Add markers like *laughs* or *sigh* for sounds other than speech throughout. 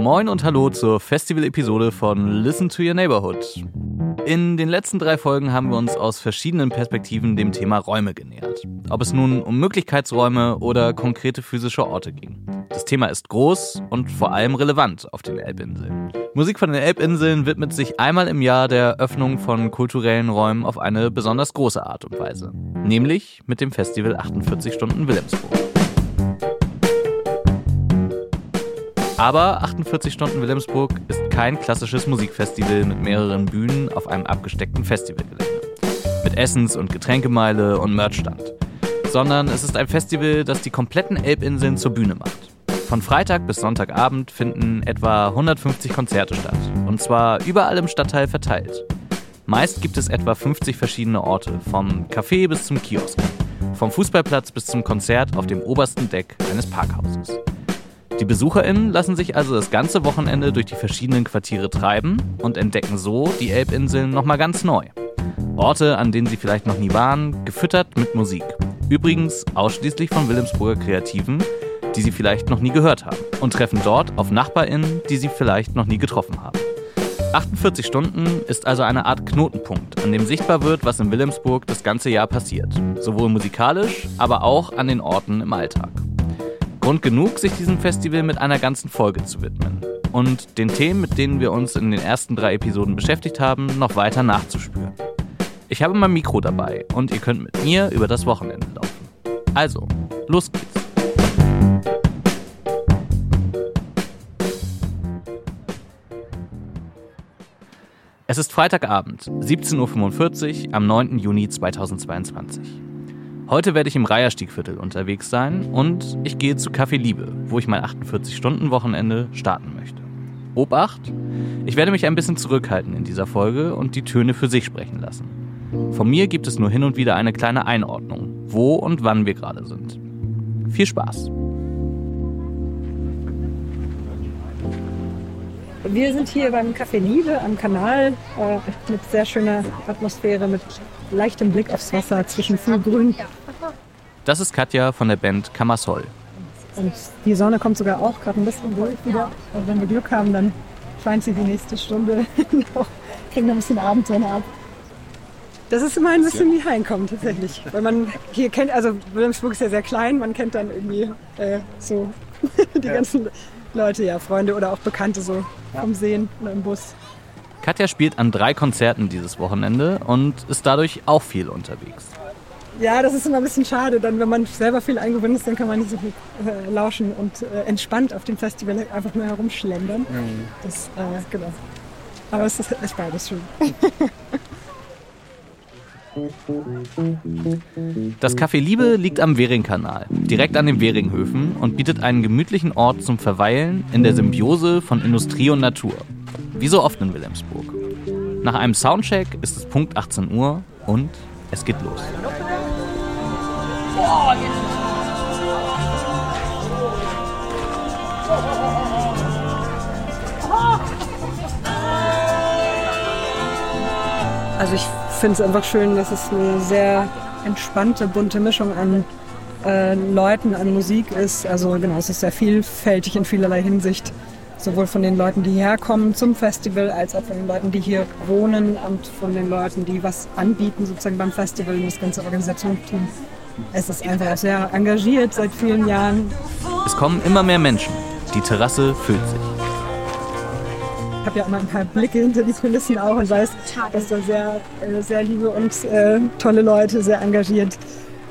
Moin und hallo zur Festival-Episode von Listen to Your Neighborhood. In den letzten drei Folgen haben wir uns aus verschiedenen Perspektiven dem Thema Räume genähert. Ob es nun um Möglichkeitsräume oder konkrete physische Orte ging. Das Thema ist groß und vor allem relevant auf den Elbinseln. Musik von den Elbinseln widmet sich einmal im Jahr der Öffnung von kulturellen Räumen auf eine besonders große Art und Weise. Nämlich mit dem Festival 48 Stunden Wilhelmsburg. Aber 48 Stunden Wilhelmsburg ist kein klassisches Musikfestival mit mehreren Bühnen auf einem abgesteckten Festivalgelände. Mit Essens- und Getränkemeile und Merchstand. Sondern es ist ein Festival, das die kompletten Elbinseln zur Bühne macht. Von Freitag bis Sonntagabend finden etwa 150 Konzerte statt. Und zwar überall im Stadtteil verteilt. Meist gibt es etwa 50 verschiedene Orte, vom Café bis zum Kiosk. Vom Fußballplatz bis zum Konzert auf dem obersten Deck eines Parkhauses. Die BesucherInnen lassen sich also das ganze Wochenende durch die verschiedenen Quartiere treiben und entdecken so die Elbinseln nochmal ganz neu. Orte, an denen sie vielleicht noch nie waren, gefüttert mit Musik. Übrigens ausschließlich von Wilhelmsburger Kreativen, die sie vielleicht noch nie gehört haben. Und treffen dort auf NachbarInnen, die sie vielleicht noch nie getroffen haben. 48 Stunden ist also eine Art Knotenpunkt, an dem sichtbar wird, was in Wilhelmsburg das ganze Jahr passiert. Sowohl musikalisch, aber auch an den Orten im Alltag. Grund genug, sich diesem Festival mit einer ganzen Folge zu widmen und den Themen, mit denen wir uns in den ersten drei Episoden beschäftigt haben, noch weiter nachzuspüren. Ich habe mein Mikro dabei und ihr könnt mit mir über das Wochenende laufen. Also, los geht's. Es ist Freitagabend, 17.45 Uhr am 9. Juni 2022. Heute werde ich im Reiherstiegviertel unterwegs sein und ich gehe zu Café Liebe, wo ich mein 48-Stunden-Wochenende starten möchte. Obacht! Ich werde mich ein bisschen zurückhalten in dieser Folge und die Töne für sich sprechen lassen. Von mir gibt es nur hin und wieder eine kleine Einordnung, wo und wann wir gerade sind. Viel Spaß! Wir sind hier beim Café Liebe am Kanal äh, mit sehr schöner Atmosphäre, mit leichtem Blick aufs Wasser zwischen viel Grün. Das ist Katja von der Band Kamasol. Und die Sonne kommt sogar auch gerade ein bisschen durch wieder. Und wenn wir Glück haben, dann scheint sie die nächste Stunde *laughs* noch, kriegen wir ein bisschen Abendsonne ab. Das ist immer ein bisschen wie Heimkommen tatsächlich. Weil man hier kennt, also Wilhelmsburg ist ja sehr klein, man kennt dann irgendwie äh, so *laughs* die ja. ganzen Leute, ja, Freunde oder auch Bekannte so vom Sehen oder im Bus. Katja spielt an drei Konzerten dieses Wochenende und ist dadurch auch viel unterwegs. Ja, das ist immer ein bisschen schade. Dann, wenn man selber viel eingebunden ist, dann kann man nicht so viel äh, lauschen und äh, entspannt auf dem Festival einfach nur herumschlendern. Mhm. Das, äh, genau. Aber es ist, ist beides schön. *laughs* Das Café Liebe liegt am Währingkanal, direkt an den Währinghöfen und bietet einen gemütlichen Ort zum Verweilen in der Symbiose von Industrie und Natur. Wie so oft in Wilhelmsburg. Nach einem Soundcheck ist es Punkt 18 Uhr und es geht los. Also ich finde es einfach schön, dass es eine sehr entspannte, bunte Mischung an äh, Leuten, an Musik ist. Also genau, es ist sehr vielfältig in vielerlei Hinsicht. Sowohl von den Leuten, die hierher kommen zum Festival, als auch von den Leuten, die hier wohnen und von den Leuten, die was anbieten sozusagen beim Festival und das ganze Organisationsteam. Es ist einfach sehr engagiert seit vielen Jahren. Es kommen immer mehr Menschen. Die Terrasse füllt sich. Ich habe ja immer ein paar Blicke hinter die Kulissen auch und weiß, dass da sehr, äh, sehr liebe und äh, tolle Leute, sehr engagiert,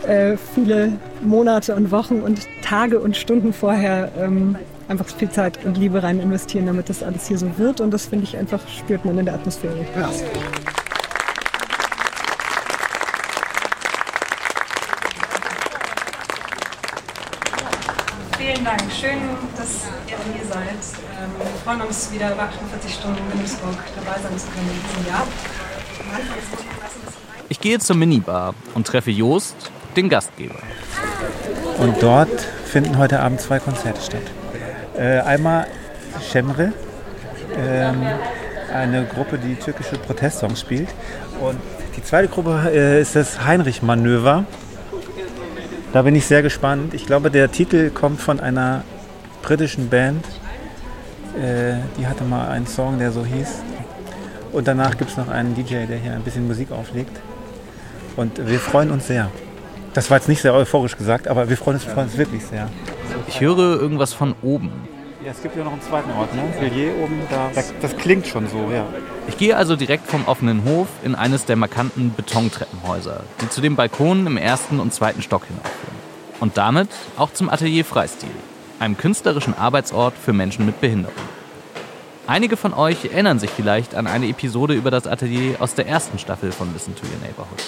äh, viele Monate und Wochen und Tage und Stunden vorher ähm, einfach viel Zeit und Liebe rein investieren, damit das alles hier so wird. Und das finde ich einfach, spürt man in der Atmosphäre. Ja. Vielen Dank. Schön, dass ihr hier seid. Ähm, wir freuen uns wieder über 48 Stunden in Wilhelmsburg dabei sein zu können in diesem Jahr. Ich gehe zur Minibar und treffe Joost, den Gastgeber. Und dort finden heute Abend zwei Konzerte statt. Äh, einmal Şemre, ähm, eine Gruppe, die türkische Protestsongs spielt. Und die zweite Gruppe äh, ist das Heinrich-Manöver. Da bin ich sehr gespannt. Ich glaube, der Titel kommt von einer britischen Band, Äh, die hatte mal einen Song, der so hieß. Und danach gibt es noch einen DJ, der hier ein bisschen Musik auflegt. Und wir freuen uns sehr. Das war jetzt nicht sehr euphorisch gesagt, aber wir freuen uns, freuen uns wirklich sehr. Ich höre irgendwas von oben. Ja, es gibt ja noch einen zweiten Ort, ne? Villiers oben, da, das, das klingt schon so, ja. Ich gehe also direkt vom offenen Hof in eines der markanten Betontreppenhäuser, die zu den Balkonen im ersten und zweiten Stock hinaufführen. Und damit auch zum Atelier Freistil, einem künstlerischen Arbeitsort für Menschen mit Behinderung. Einige von euch erinnern sich vielleicht an eine Episode über das Atelier aus der ersten Staffel von Listen to Your Neighborhood.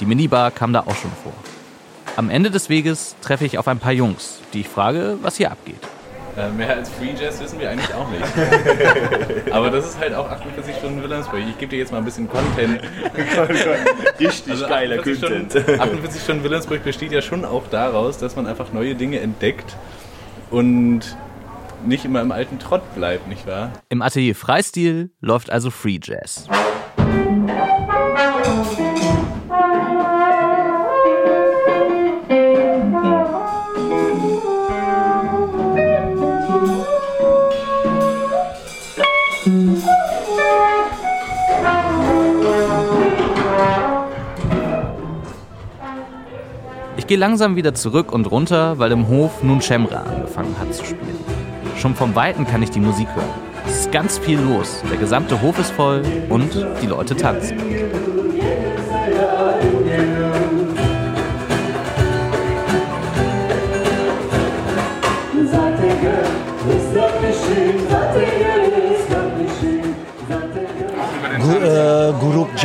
Die Minibar kam da auch schon vor. Am Ende des Weges treffe ich auf ein paar Jungs, die ich frage, was hier abgeht. Äh, mehr als Free Jazz wissen wir eigentlich auch nicht. *laughs* Aber das ist halt auch 48 Stunden Wilhelmsburg. Ich gebe dir jetzt mal ein bisschen Content. *laughs* Richtig Also geiler 48 Content. Stunden, 48 Stunden Wilhelmsburg besteht ja schon auch daraus, dass man einfach neue Dinge entdeckt und nicht immer im alten Trott bleibt, nicht wahr? Im Atelier Freistil läuft also Free Jazz. Ich gehe langsam wieder zurück und runter, weil im Hof nun Shemra angefangen hat zu spielen. Schon vom Weiten kann ich die Musik hören. Es ist ganz viel los. Der gesamte Hof ist voll und die Leute tanzen.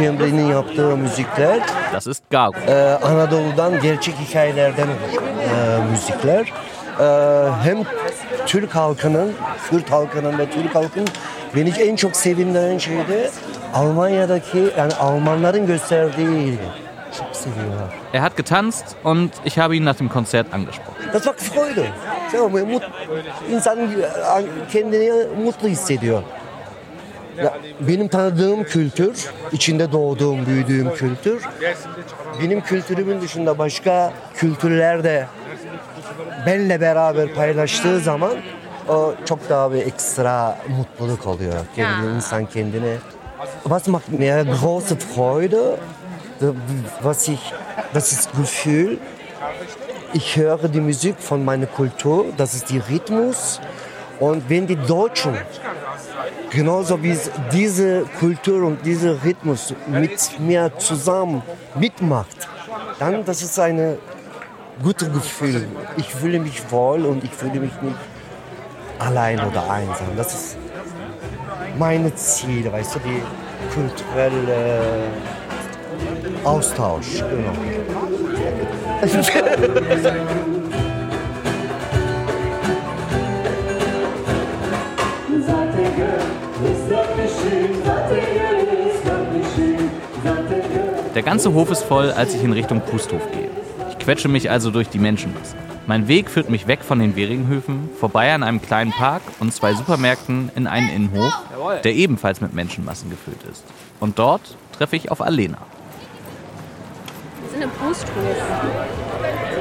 Cemre'nin yaptığı müzikler Das ist Gago. e, Anadolu'dan gerçek hikayelerden e, müzikler. E, hem Türk halkının, Kürt halkının ve Türk halkının beni en çok sevindiren şey de Almanya'daki yani Almanların gösterdiği ilgi. Çok seviyorlar. Er hat getanzt und ich habe ihn nach dem Konzert angesprochen. Das war Freude. Tamam? Mut, insan kendini mutlu hissediyor. Ya, benim tanıdığım kültür, içinde doğduğum, büyüdüğüm kültür, benim kültürümün dışında başka kültürler de benle beraber paylaştığı zaman o çok daha bir ekstra mutluluk oluyor. Kendini, insan kendine. Was macht mir große Freude? Was ich, das ist Gefühl, ich höre die Musik von meiner Kultur, das ist die Rhythmus. Und wenn die Deutschen genauso wie diese Kultur und dieser Rhythmus mit mir zusammen mitmacht, dann das ist ein gutes Gefühl. Ich fühle mich wohl und ich fühle mich nicht allein oder einsam. Das ist meine Ziel, weißt du, die kulturelle Austausch. Genau. *laughs* ganze Hof ist voll, als ich in Richtung Pusthof gehe. Ich quetsche mich also durch die Menschenmasse. Mein Weg führt mich weg von den Weringhöfen, vorbei an einem kleinen Park und zwei Supermärkten in einen Innenhof, der ebenfalls mit Menschenmassen gefüllt ist. Und dort treffe ich auf Alena. Wir sind im Pusthof.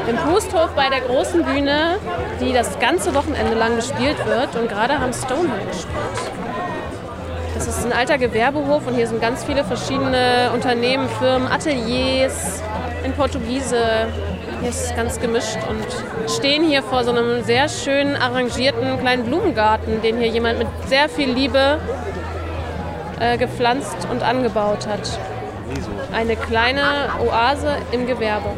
Im Pusthof bei der großen Bühne, die das ganze Wochenende lang gespielt wird. Und gerade haben Stonehenge gespielt. Das ist ein alter Gewerbehof und hier sind ganz viele verschiedene Unternehmen, Firmen, Ateliers in Portugiese. Hier ist ganz gemischt und stehen hier vor so einem sehr schön arrangierten kleinen Blumengarten, den hier jemand mit sehr viel Liebe äh, gepflanzt und angebaut hat. Eine kleine Oase im Gewerbe.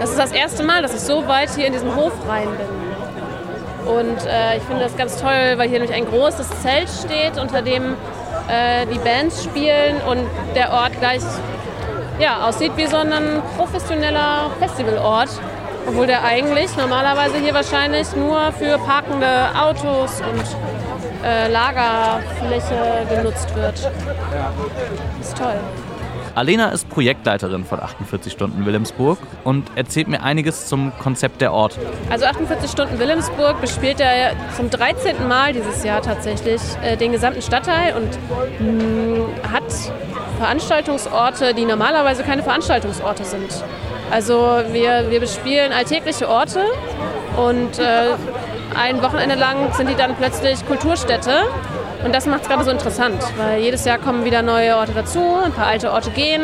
Das ist das erste Mal, dass ich so weit hier in diesen Hof rein bin. Und äh, ich finde das ganz toll, weil hier nämlich ein großes Zelt steht, unter dem äh, die Bands spielen und der Ort gleich ja, aussieht wie so ein professioneller Festivalort. Obwohl der eigentlich normalerweise hier wahrscheinlich nur für parkende Autos und äh, Lagerfläche genutzt wird. Das ist toll. Alena ist Projektleiterin von 48 Stunden Wilhelmsburg und erzählt mir einiges zum Konzept der Orte. Also 48 Stunden Wilhelmsburg bespielt er zum 13. Mal dieses Jahr tatsächlich äh, den gesamten Stadtteil und mh, hat Veranstaltungsorte, die normalerweise keine Veranstaltungsorte sind. Also wir, wir bespielen alltägliche Orte und äh, ein Wochenende lang sind die dann plötzlich Kulturstätte. Und das macht es gerade so interessant, weil jedes Jahr kommen wieder neue Orte dazu, ein paar alte Orte gehen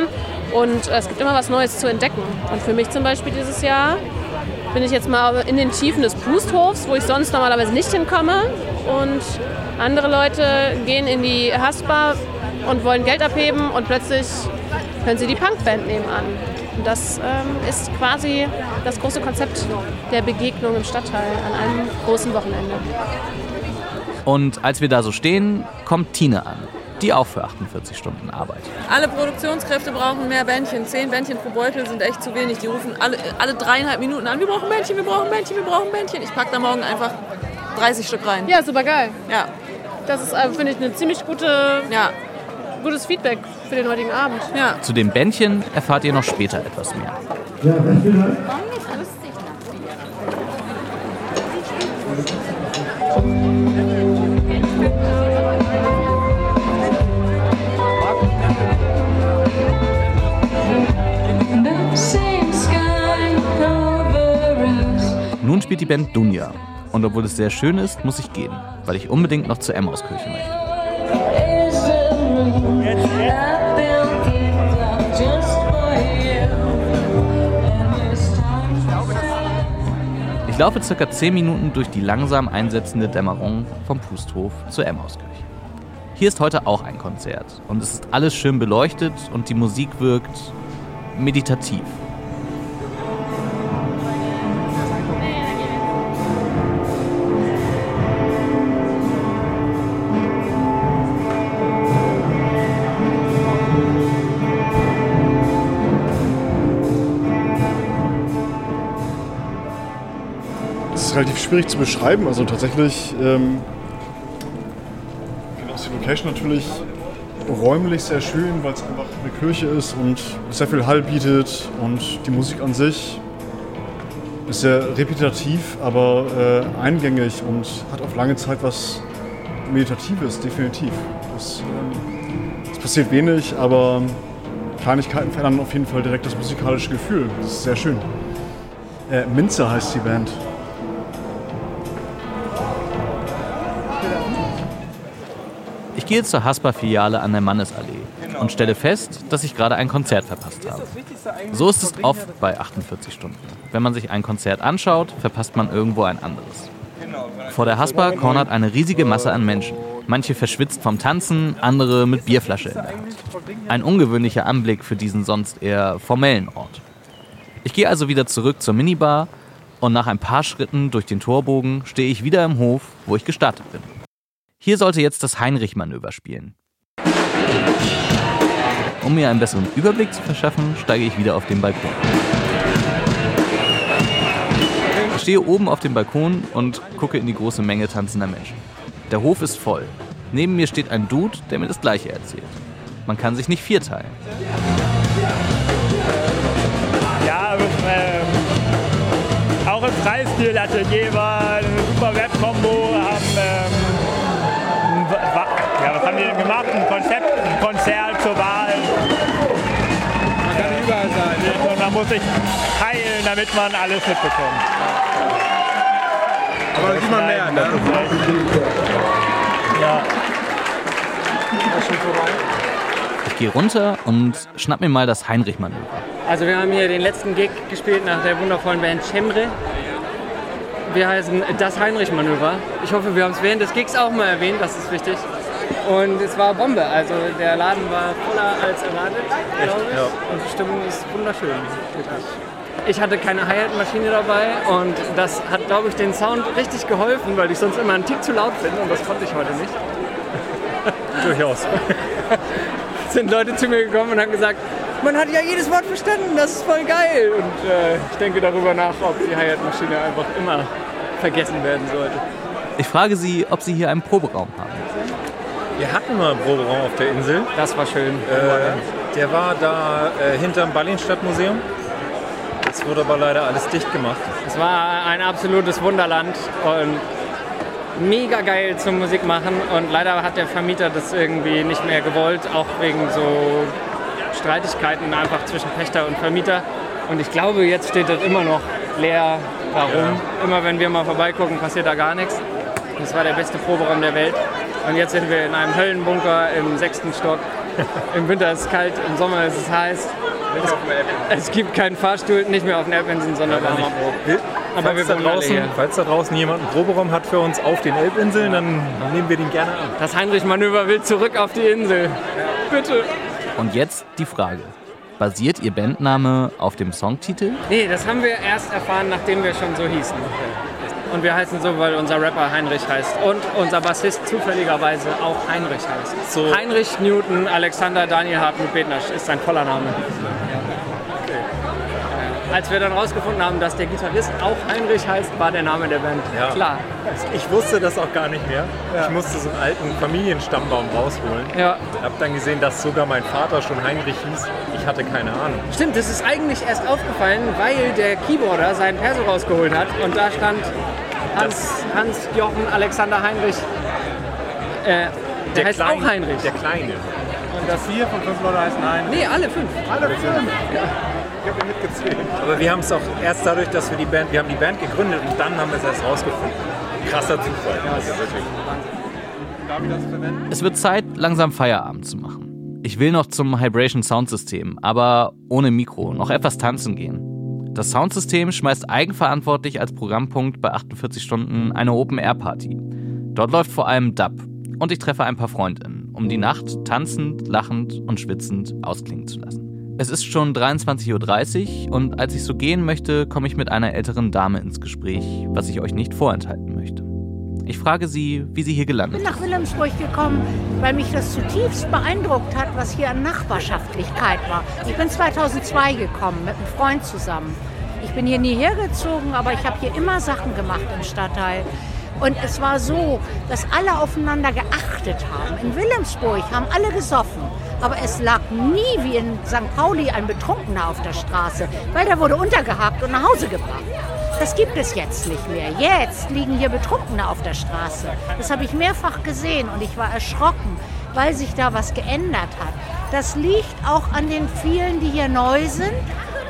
und es gibt immer was Neues zu entdecken. Und für mich zum Beispiel dieses Jahr bin ich jetzt mal in den Tiefen des Pusthofs, wo ich sonst normalerweise nicht hinkomme. Und andere Leute gehen in die Haspa und wollen Geld abheben und plötzlich hören sie die Punkband nebenan. Und das ähm, ist quasi das große Konzept der Begegnung im Stadtteil an einem großen Wochenende. Und als wir da so stehen, kommt Tine an, die auch für 48 Stunden arbeitet. Alle Produktionskräfte brauchen mehr Bändchen. Zehn Bändchen pro Beutel sind echt zu wenig. Die rufen alle, alle dreieinhalb Minuten an, wir brauchen Bändchen, wir brauchen Bändchen, wir brauchen Bändchen. Ich packe da morgen einfach 30 Stück rein. Ja, super geil. Ja. Das ist, äh, finde ich, eine ziemlich gute, ja. gutes Feedback für den heutigen Abend. Ja. Zu den Bändchen erfahrt ihr noch später etwas mehr. Ja, besten Dank. Spielt die Band Dunja. Und obwohl es sehr schön ist, muss ich gehen, weil ich unbedingt noch zur Emmauskirche möchte. Ich laufe circa 10 Minuten durch die langsam einsetzende Dämmerung vom Pusthof zur Emmauskirche. Hier ist heute auch ein Konzert und es ist alles schön beleuchtet und die Musik wirkt meditativ. Schwierig zu beschreiben. Also tatsächlich ähm, ist die Location natürlich räumlich sehr schön, weil es einfach eine Kirche ist und sehr viel Hall bietet und die Musik an sich ist sehr repetitiv, aber äh, eingängig und hat auf lange Zeit was Meditatives, definitiv. Ähm, es passiert wenig, aber Kleinigkeiten verändern auf jeden Fall direkt das musikalische Gefühl. Das ist sehr schön. Äh, Minze heißt die Band. Ich gehe zur Haspa-Filiale an der Mannesallee und stelle fest, dass ich gerade ein Konzert verpasst habe. So ist es oft bei 48 Stunden. Wenn man sich ein Konzert anschaut, verpasst man irgendwo ein anderes. Vor der Haspa cornert eine riesige Masse an Menschen. Manche verschwitzt vom Tanzen, andere mit Bierflasche in der Hand. Ein ungewöhnlicher Anblick für diesen sonst eher formellen Ort. Ich gehe also wieder zurück zur Minibar und nach ein paar Schritten durch den Torbogen stehe ich wieder im Hof, wo ich gestartet bin. Hier sollte jetzt das Heinrich-Manöver spielen. Um mir einen besseren Überblick zu verschaffen, steige ich wieder auf den Balkon. Ich stehe oben auf dem Balkon und gucke in die große Menge tanzender Menschen. Der Hof ist voll. Neben mir steht ein Dude, der mir das Gleiche erzählt. Man kann sich nicht vierteilen. Ja, ähm, auch im Freistil-Atelier eine super Web-Kombo, denn gemacht? Ein Konzept, ein Konzert zur Wahl. Man kann überall sein. Und man muss sich teilen, damit man alles mitbekommt. Aber sieht man mehr, ne? Ja. Ich gehe runter und schnapp mir mal das Heinrich-Manöver. Also wir haben hier den letzten Gig gespielt nach der wundervollen Band Chemre. Wir heißen das Heinrich-Manöver. Ich hoffe, wir haben es während des Gigs auch mal erwähnt, das ist wichtig. Und es war Bombe, also der Laden war voller als erwartet, glaube ich. Ja. Und die Stimmung ist wunderschön, wirklich. Ich hatte keine Hi-Hat-Maschine dabei und das hat, glaube ich, den Sound richtig geholfen, weil ich sonst immer einen Tick zu laut bin und das konnte ich heute nicht. *laughs* Durchaus. *laughs* sind Leute zu mir gekommen und haben gesagt, man hat ja jedes Wort verstanden, das ist voll geil. Und äh, ich denke darüber nach, ob die Hi-Hat-Maschine einfach immer vergessen werden sollte. Ich frage sie, ob sie hier einen Proberaum haben. Wir hatten mal einen Proberaum auf der Insel. Das war schön. Äh, der war da äh, hinterm Ballinstadtmuseum. Es wurde aber leider alles dicht gemacht. Es war ein absolutes Wunderland und mega geil zum Musik machen. Und leider hat der Vermieter das irgendwie nicht mehr gewollt, auch wegen so Streitigkeiten einfach zwischen Pächter und Vermieter. Und ich glaube, jetzt steht das immer noch leer Warum? Immer wenn wir mal vorbeigucken, passiert da gar nichts. Das war der beste Proberaum der Welt. Und jetzt sind wir in einem Höllenbunker im sechsten Stock. Im Winter ist es kalt, im Sommer ist es heiß. Es, es gibt keinen Fahrstuhl, nicht mehr auf den Elbinseln, sondern am Abbruch. Aber wir falls, da wohnen alle draußen, hier. falls da draußen jemand einen Proberaum hat für uns auf den Elbinseln, dann nehmen wir den gerne an. Das Heinrich-Manöver will zurück auf die Insel. Bitte. Und jetzt die Frage. Basiert Ihr Bandname auf dem Songtitel? Nee, das haben wir erst erfahren, nachdem wir schon so hießen. Und wir heißen so, weil unser Rapper Heinrich heißt. Und unser Bassist zufälligerweise auch Heinrich heißt. So. Heinrich Newton Alexander Daniel Hartmut Betnasch ist sein voller Name. Als wir dann rausgefunden haben, dass der Gitarrist auch Heinrich heißt, war der Name der Band Ja. klar. Ich wusste das auch gar nicht mehr. Ich musste so einen alten Familienstammbaum rausholen. Ja. Hab dann gesehen, dass sogar mein Vater schon Heinrich hieß. Ich hatte keine Ahnung. Stimmt, das ist eigentlich erst aufgefallen, weil der Keyboarder seinen Perso rausgeholt hat und da stand Hans, Hans Jochen Alexander Heinrich. Äh, der, heißt Kleine- auch Heinrich. Der Kleine. Und das Vier von fünf Leute heißen Heinrich. Nee, alle fünf. Alle fünf. Ich habe mitgezählt. Aber wir haben es auch erst dadurch, dass wir die Band, wir haben die Band gegründet und dann haben wir es erst rausgefunden. Krasser Zufall. Also wirklich. Darf ich das verwenden? Es wird Zeit, langsam Feierabend zu machen. Ich will noch zum Hybration Soundsystem, aber ohne Mikro, noch etwas tanzen gehen. Das Soundsystem schmeißt eigenverantwortlich als Programmpunkt bei 48 Stunden eine Open-Air-Party. Dort läuft vor allem Dub und ich treffe ein paar Freundinnen, um die Nacht tanzend, lachend und schwitzend ausklingen zu lassen. Es ist schon 23.30 Uhr und als ich so gehen möchte, komme ich mit einer älteren Dame ins Gespräch, was ich euch nicht vorenthalten möchte. Ich frage sie, wie sie hier gelandet bin nach Wilhelmsburg gekommen, weil mich das zutiefst beeindruckt hat, was hier an Nachbarschaftlichkeit war. Ich bin 2002 gekommen mit einem Freund zusammen. Ich bin hier nie hergezogen, aber ich habe hier immer Sachen gemacht im Stadtteil. Und es war so, dass alle aufeinander geachtet haben. In Wilhelmsburg haben alle gesoffen. Aber es lag nie wie in St. Pauli ein Betrunkener auf der Straße, weil der wurde untergehakt und nach Hause gebracht. Das gibt es jetzt nicht mehr. Jetzt liegen hier Betrunkene auf der Straße. Das habe ich mehrfach gesehen und ich war erschrocken, weil sich da was geändert hat. Das liegt auch an den vielen, die hier neu sind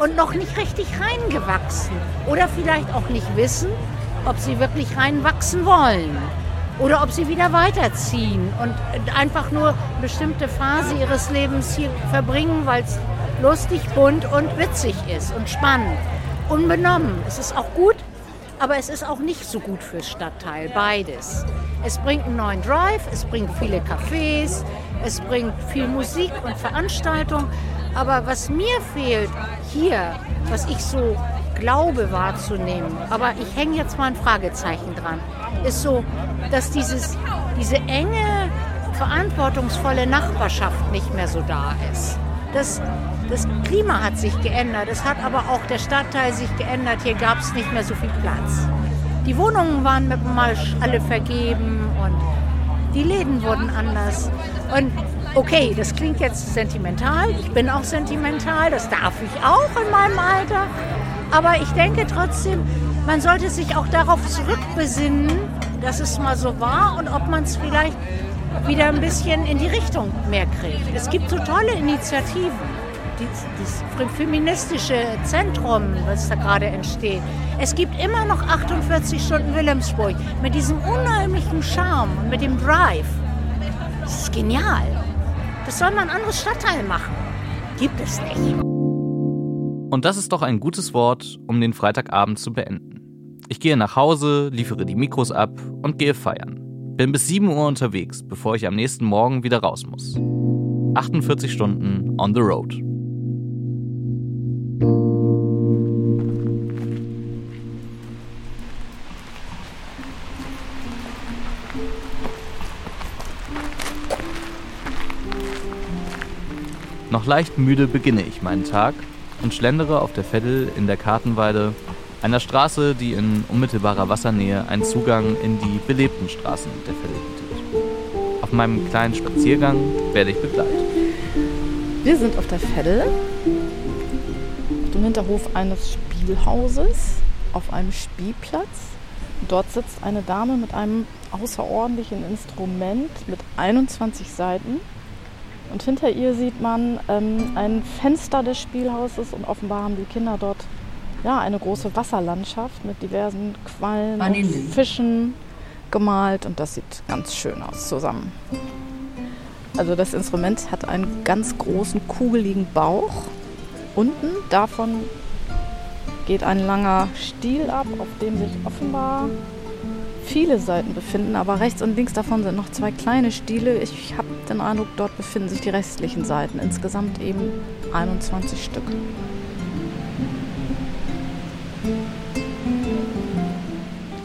und noch nicht richtig reingewachsen. Oder vielleicht auch nicht wissen, ob sie wirklich reinwachsen wollen. Oder ob sie wieder weiterziehen und einfach nur eine bestimmte Phase ihres Lebens hier verbringen, weil es lustig, bunt und witzig ist und spannend. Unbenommen. Es ist auch gut, aber es ist auch nicht so gut fürs Stadtteil. Beides. Es bringt einen neuen Drive, es bringt viele Cafés, es bringt viel Musik und Veranstaltung. Aber was mir fehlt hier, was ich so glaube wahrzunehmen, aber ich hänge jetzt mal ein Fragezeichen dran, ist so, dass dieses, diese enge, verantwortungsvolle Nachbarschaft nicht mehr so da ist. Das, das Klima hat sich geändert, es hat aber auch der Stadtteil sich geändert. Hier gab es nicht mehr so viel Platz. Die Wohnungen waren mit dem Marsch alle vergeben und die Läden wurden anders. Und okay, das klingt jetzt sentimental. Ich bin auch sentimental, das darf ich auch in meinem Alter. Aber ich denke trotzdem, man sollte sich auch darauf zurückbesinnen, dass es mal so war und ob man es vielleicht wieder ein bisschen in die Richtung mehr kriegt. Es gibt so tolle Initiativen. Das feministische Zentrum, was da gerade entsteht. Es gibt immer noch 48 Stunden Wilhelmsburg mit diesem unheimlichen Charme und mit dem Drive. Das ist genial. Das soll man ein anderes Stadtteil machen. Gibt es nicht. Und das ist doch ein gutes Wort, um den Freitagabend zu beenden. Ich gehe nach Hause, liefere die Mikros ab und gehe feiern. Bin bis 7 Uhr unterwegs, bevor ich am nächsten Morgen wieder raus muss. 48 Stunden on the road. Noch leicht müde beginne ich meinen Tag und schlendere auf der Veddel in der Kartenweide, einer Straße, die in unmittelbarer Wassernähe einen Zugang in die belebten Straßen der Veddel bietet. Auf meinem kleinen Spaziergang werde ich begleitet. Wir sind auf der Veddel, auf dem Hinterhof eines Spielhauses, auf einem Spielplatz. Dort sitzt eine Dame mit einem außerordentlichen Instrument mit 21 Seiten. Und hinter ihr sieht man ähm, ein Fenster des Spielhauses und offenbar haben die Kinder dort ja, eine große Wasserlandschaft mit diversen Quallen und. Fischen gemalt und das sieht ganz schön aus zusammen. Also das Instrument hat einen ganz großen kugeligen Bauch. Unten davon geht ein langer Stiel ab, auf dem sich offenbar viele Seiten befinden, aber rechts und links davon sind noch zwei kleine Stiele. Ich habe den Eindruck, dort befinden sich die restlichen Seiten. Insgesamt eben 21 Stück.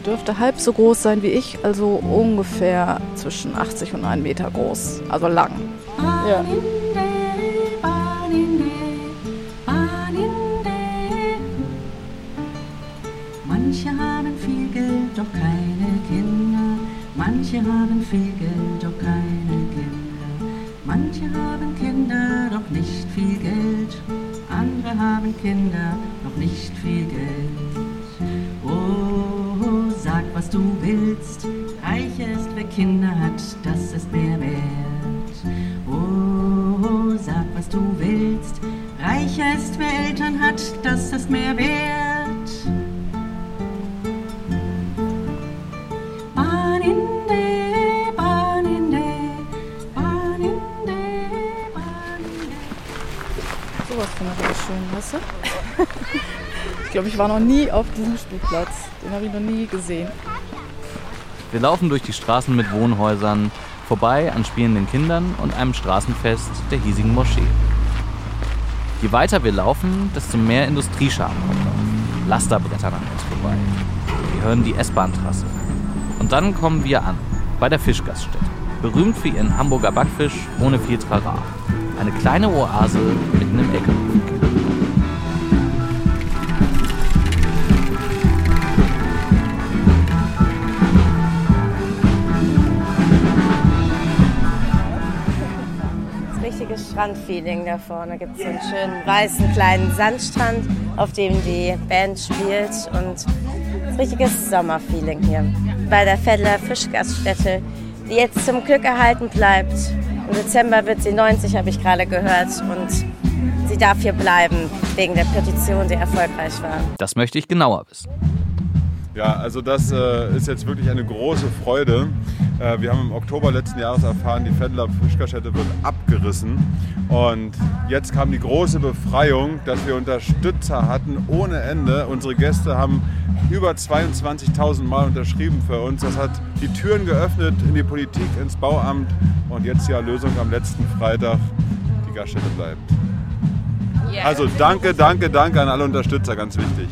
Dürfte halb so groß sein wie ich, also ungefähr zwischen 80 und 1 Meter groß, also lang. Ja. Doch keine Kinder. Manche haben viel Geld, doch keine Kinder. Manche haben Kinder, doch nicht viel Geld. Andere haben Kinder, doch nicht viel Geld. Oh, sag, was du willst. Reicher ist, wer Kinder hat, das ist mehr wert. Oh, sag, was du willst. Reicher ist, wer Eltern hat, das ist mehr wert. Schön, weißt du? *laughs* ich glaube, ich war noch nie auf diesem Spielplatz. Den habe ich noch nie gesehen. Wir laufen durch die Straßen mit Wohnhäusern, vorbei an spielenden Kindern und einem Straßenfest der hiesigen Moschee. Je weiter wir laufen, desto mehr Industriescharen kommen auf. Lasterbrettern an uns vorbei. Wir hören die S-Bahn-Trasse. Und dann kommen wir an, bei der Fischgaststätte. Berühmt für ihren Hamburger Backfisch ohne viel Trara. Eine kleine Oase mitten im LKW. Strandfeeling da vorne. gibt es so einen schönen weißen kleinen Sandstrand, auf dem die Band spielt und richtiges Sommerfeeling hier. Bei der Veddler Fischgaststätte, die jetzt zum Glück erhalten bleibt. Im Dezember wird sie 90, habe ich gerade gehört. Und sie darf hier bleiben, wegen der Petition, die erfolgreich war. Das möchte ich genauer wissen. Ja, also das äh, ist jetzt wirklich eine große Freude. Äh, wir haben im Oktober letzten Jahres erfahren, die Fettler Fischgaststätte wird abgerissen. Und jetzt kam die große Befreiung, dass wir Unterstützer hatten ohne Ende. Unsere Gäste haben über 22.000 Mal unterschrieben für uns. Das hat die Türen geöffnet in die Politik, ins Bauamt. Und jetzt die Erlösung am letzten Freitag. Die Gaststätte bleibt. Also danke, danke, danke an alle Unterstützer, ganz wichtig.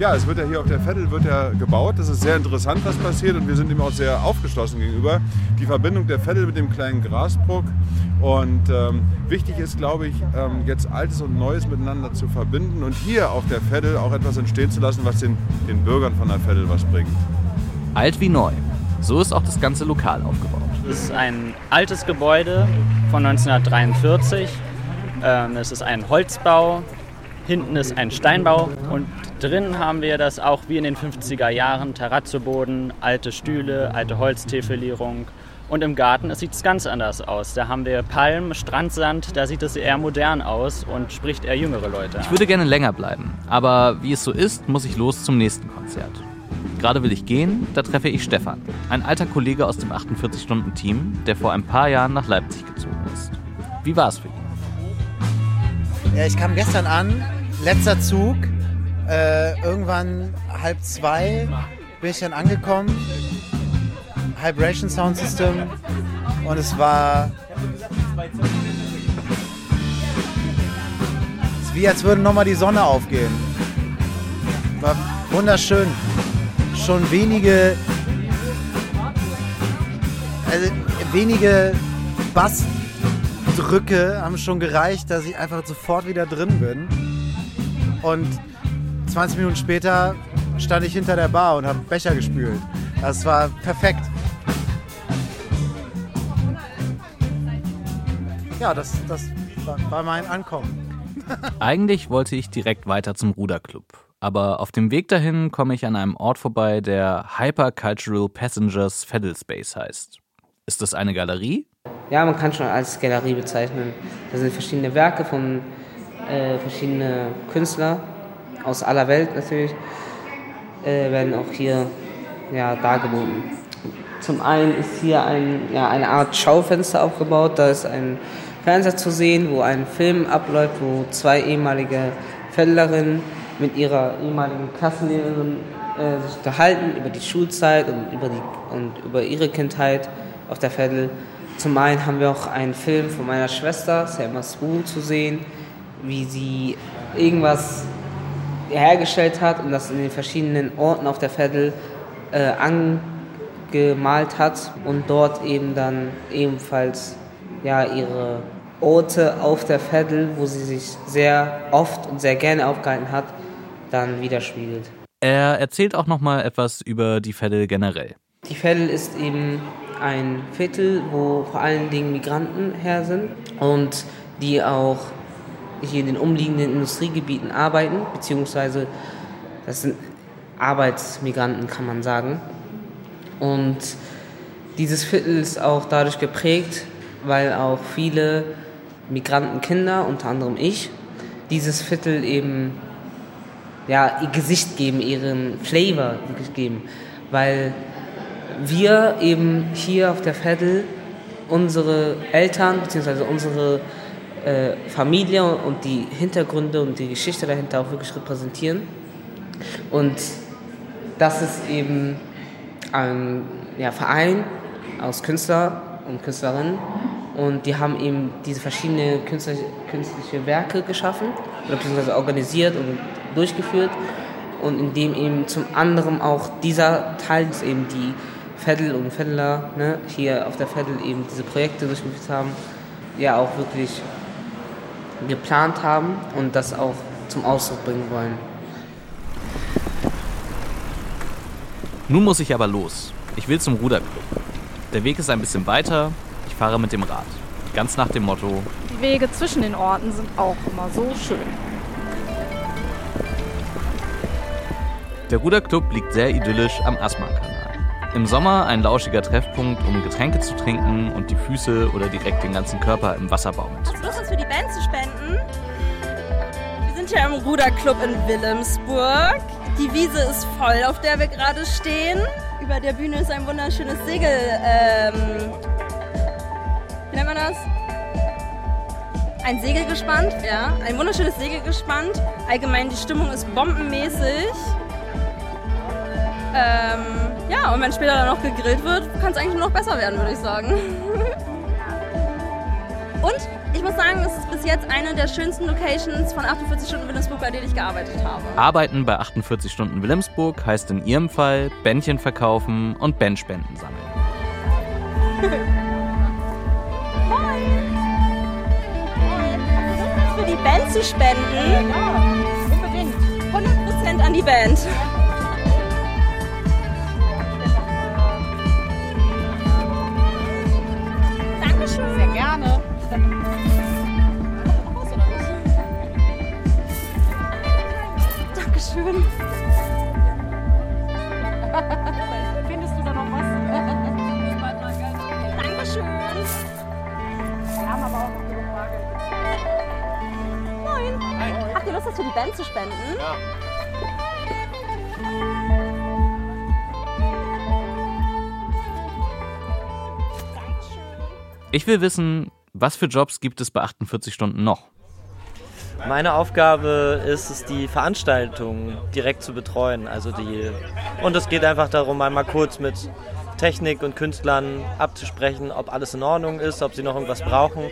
Ja, es wird ja hier auf der Vettel wird ja gebaut. Das ist sehr interessant, was passiert und wir sind ihm auch sehr aufgeschlossen gegenüber. Die Verbindung der Vettel mit dem kleinen Grasbruck. Und ähm, wichtig ist, glaube ich, ähm, jetzt Altes und Neues miteinander zu verbinden und hier auf der Vettel auch etwas entstehen zu lassen, was den, den Bürgern von der Vettel was bringt. Alt wie neu. So ist auch das ganze Lokal aufgebaut. Es ist ein altes Gebäude von 1943. Ähm, es ist ein Holzbau. Hinten ist ein Steinbau und drin haben wir das auch wie in den 50er Jahren, Terrazzoboden, alte Stühle, alte Holztäfelierung. Und im Garten sieht es ganz anders aus. Da haben wir Palmen, Strandsand, da sieht es eher modern aus und spricht eher jüngere Leute an. Ich würde gerne länger bleiben, aber wie es so ist, muss ich los zum nächsten Konzert. Gerade will ich gehen, da treffe ich Stefan, ein alter Kollege aus dem 48-Stunden-Team, der vor ein paar Jahren nach Leipzig gezogen ist. Wie war es für ihn? Ja, ich kam gestern an, letzter Zug. Äh, irgendwann halb zwei bin ich dann angekommen. Vibration Sound System. Und es war. Es ist wie als würde nochmal die Sonne aufgehen. War wunderschön. Schon wenige. Also wenige Bassdrücke haben schon gereicht, dass ich einfach sofort wieder drin bin. Und 20 Minuten später stand ich hinter der Bar und habe Becher gespült. Das war perfekt. Ja, das, das war, mein Ankommen. *laughs* Eigentlich wollte ich direkt weiter zum Ruderclub. Aber auf dem Weg dahin komme ich an einem Ort vorbei, der Hypercultural Passengers Feddle Space heißt. Ist das eine Galerie? Ja, man kann schon als Galerie bezeichnen. Da sind verschiedene Werke von äh, verschiedenen Künstlern aus aller Welt natürlich äh, werden auch hier ja, dargeboten. Zum einen ist hier ein, ja, eine Art Schaufenster aufgebaut. Da ist ein Fernseher zu sehen, wo ein Film abläuft, wo zwei ehemalige Feldlerinnen mit ihrer ehemaligen Klassenlehrerin äh, sich unterhalten über die Schulzeit und über, die, und über ihre Kindheit auf der Veddel. Zum einen haben wir auch einen Film von meiner Schwester, Selma Swu, zu sehen, wie sie irgendwas hergestellt hat und das in den verschiedenen Orten auf der Veddel äh, angemalt hat und dort eben dann ebenfalls ja, ihre Orte auf der Veddel, wo sie sich sehr oft und sehr gerne aufgehalten hat, dann widerspiegelt. Er erzählt auch noch mal etwas über die Veddel generell. Die Veddel ist eben ein Viertel, wo vor allen Dingen Migranten her sind und die auch hier in den umliegenden Industriegebieten arbeiten, beziehungsweise das sind Arbeitsmigranten, kann man sagen. Und dieses Viertel ist auch dadurch geprägt, weil auch viele Migrantenkinder, unter anderem ich, dieses Viertel eben ja, ihr Gesicht geben, ihren Flavor geben. Weil wir eben hier auf der Veddel unsere Eltern bzw. unsere Familie und die Hintergründe und die Geschichte dahinter auch wirklich repräsentieren. Und das ist eben ein ja, Verein aus Künstler und Künstlerinnen und die haben eben diese verschiedenen künstliche, künstliche Werke geschaffen oder beziehungsweise organisiert und durchgeführt und in dem eben zum anderen auch dieser Teil, dass eben die Veddel und Veddler ne, hier auf der Veddel eben diese Projekte durchgeführt haben, ja auch wirklich geplant haben und das auch zum Ausdruck bringen wollen. Nun muss ich aber los. Ich will zum Ruderclub. Der Weg ist ein bisschen weiter. Ich fahre mit dem Rad. Ganz nach dem Motto: Die Wege zwischen den Orten sind auch immer so schön. Der Ruderclub liegt sehr idyllisch am Assmann-Kanal. Im Sommer ein lauschiger Treffpunkt, um Getränke zu trinken und die Füße oder direkt den ganzen Körper im Wasser baumeln zu Lust, uns für die Band zu spenden? Wir sind hier im Ruderclub in Wilhelmsburg. Die Wiese ist voll, auf der wir gerade stehen. Über der Bühne ist ein wunderschönes Segel. Ähm, wie nennt man das? Ein Segel gespannt, ja. Ein wunderschönes Segel gespannt. Allgemein die Stimmung ist bombenmäßig. Ähm, ja, und wenn später dann noch gegrillt wird, kann es eigentlich nur noch besser werden, würde ich sagen. *laughs* und ich muss sagen, es ist bis jetzt eine der schönsten Locations von 48 Stunden Wilhelmsburg, bei denen ich gearbeitet habe. Arbeiten bei 48 Stunden Wilhelmsburg heißt in Ihrem Fall Bändchen verkaufen und Bandspenden sammeln. *laughs* Für die Band zu spenden? Ja, unbedingt. 100% an die Band. Dankeschön. *laughs* Findest du da noch was? Dankeschön. Wir haben aber auch noch genug Bargeld. Moin. Habt ihr Lust, das für die Band zu spenden? Ja. Ich will wissen, was für Jobs gibt es bei 48 Stunden noch? Meine Aufgabe ist es, die Veranstaltung direkt zu betreuen. Also die und es geht einfach darum, einmal kurz mit Technik und Künstlern abzusprechen, ob alles in Ordnung ist, ob sie noch irgendwas brauchen.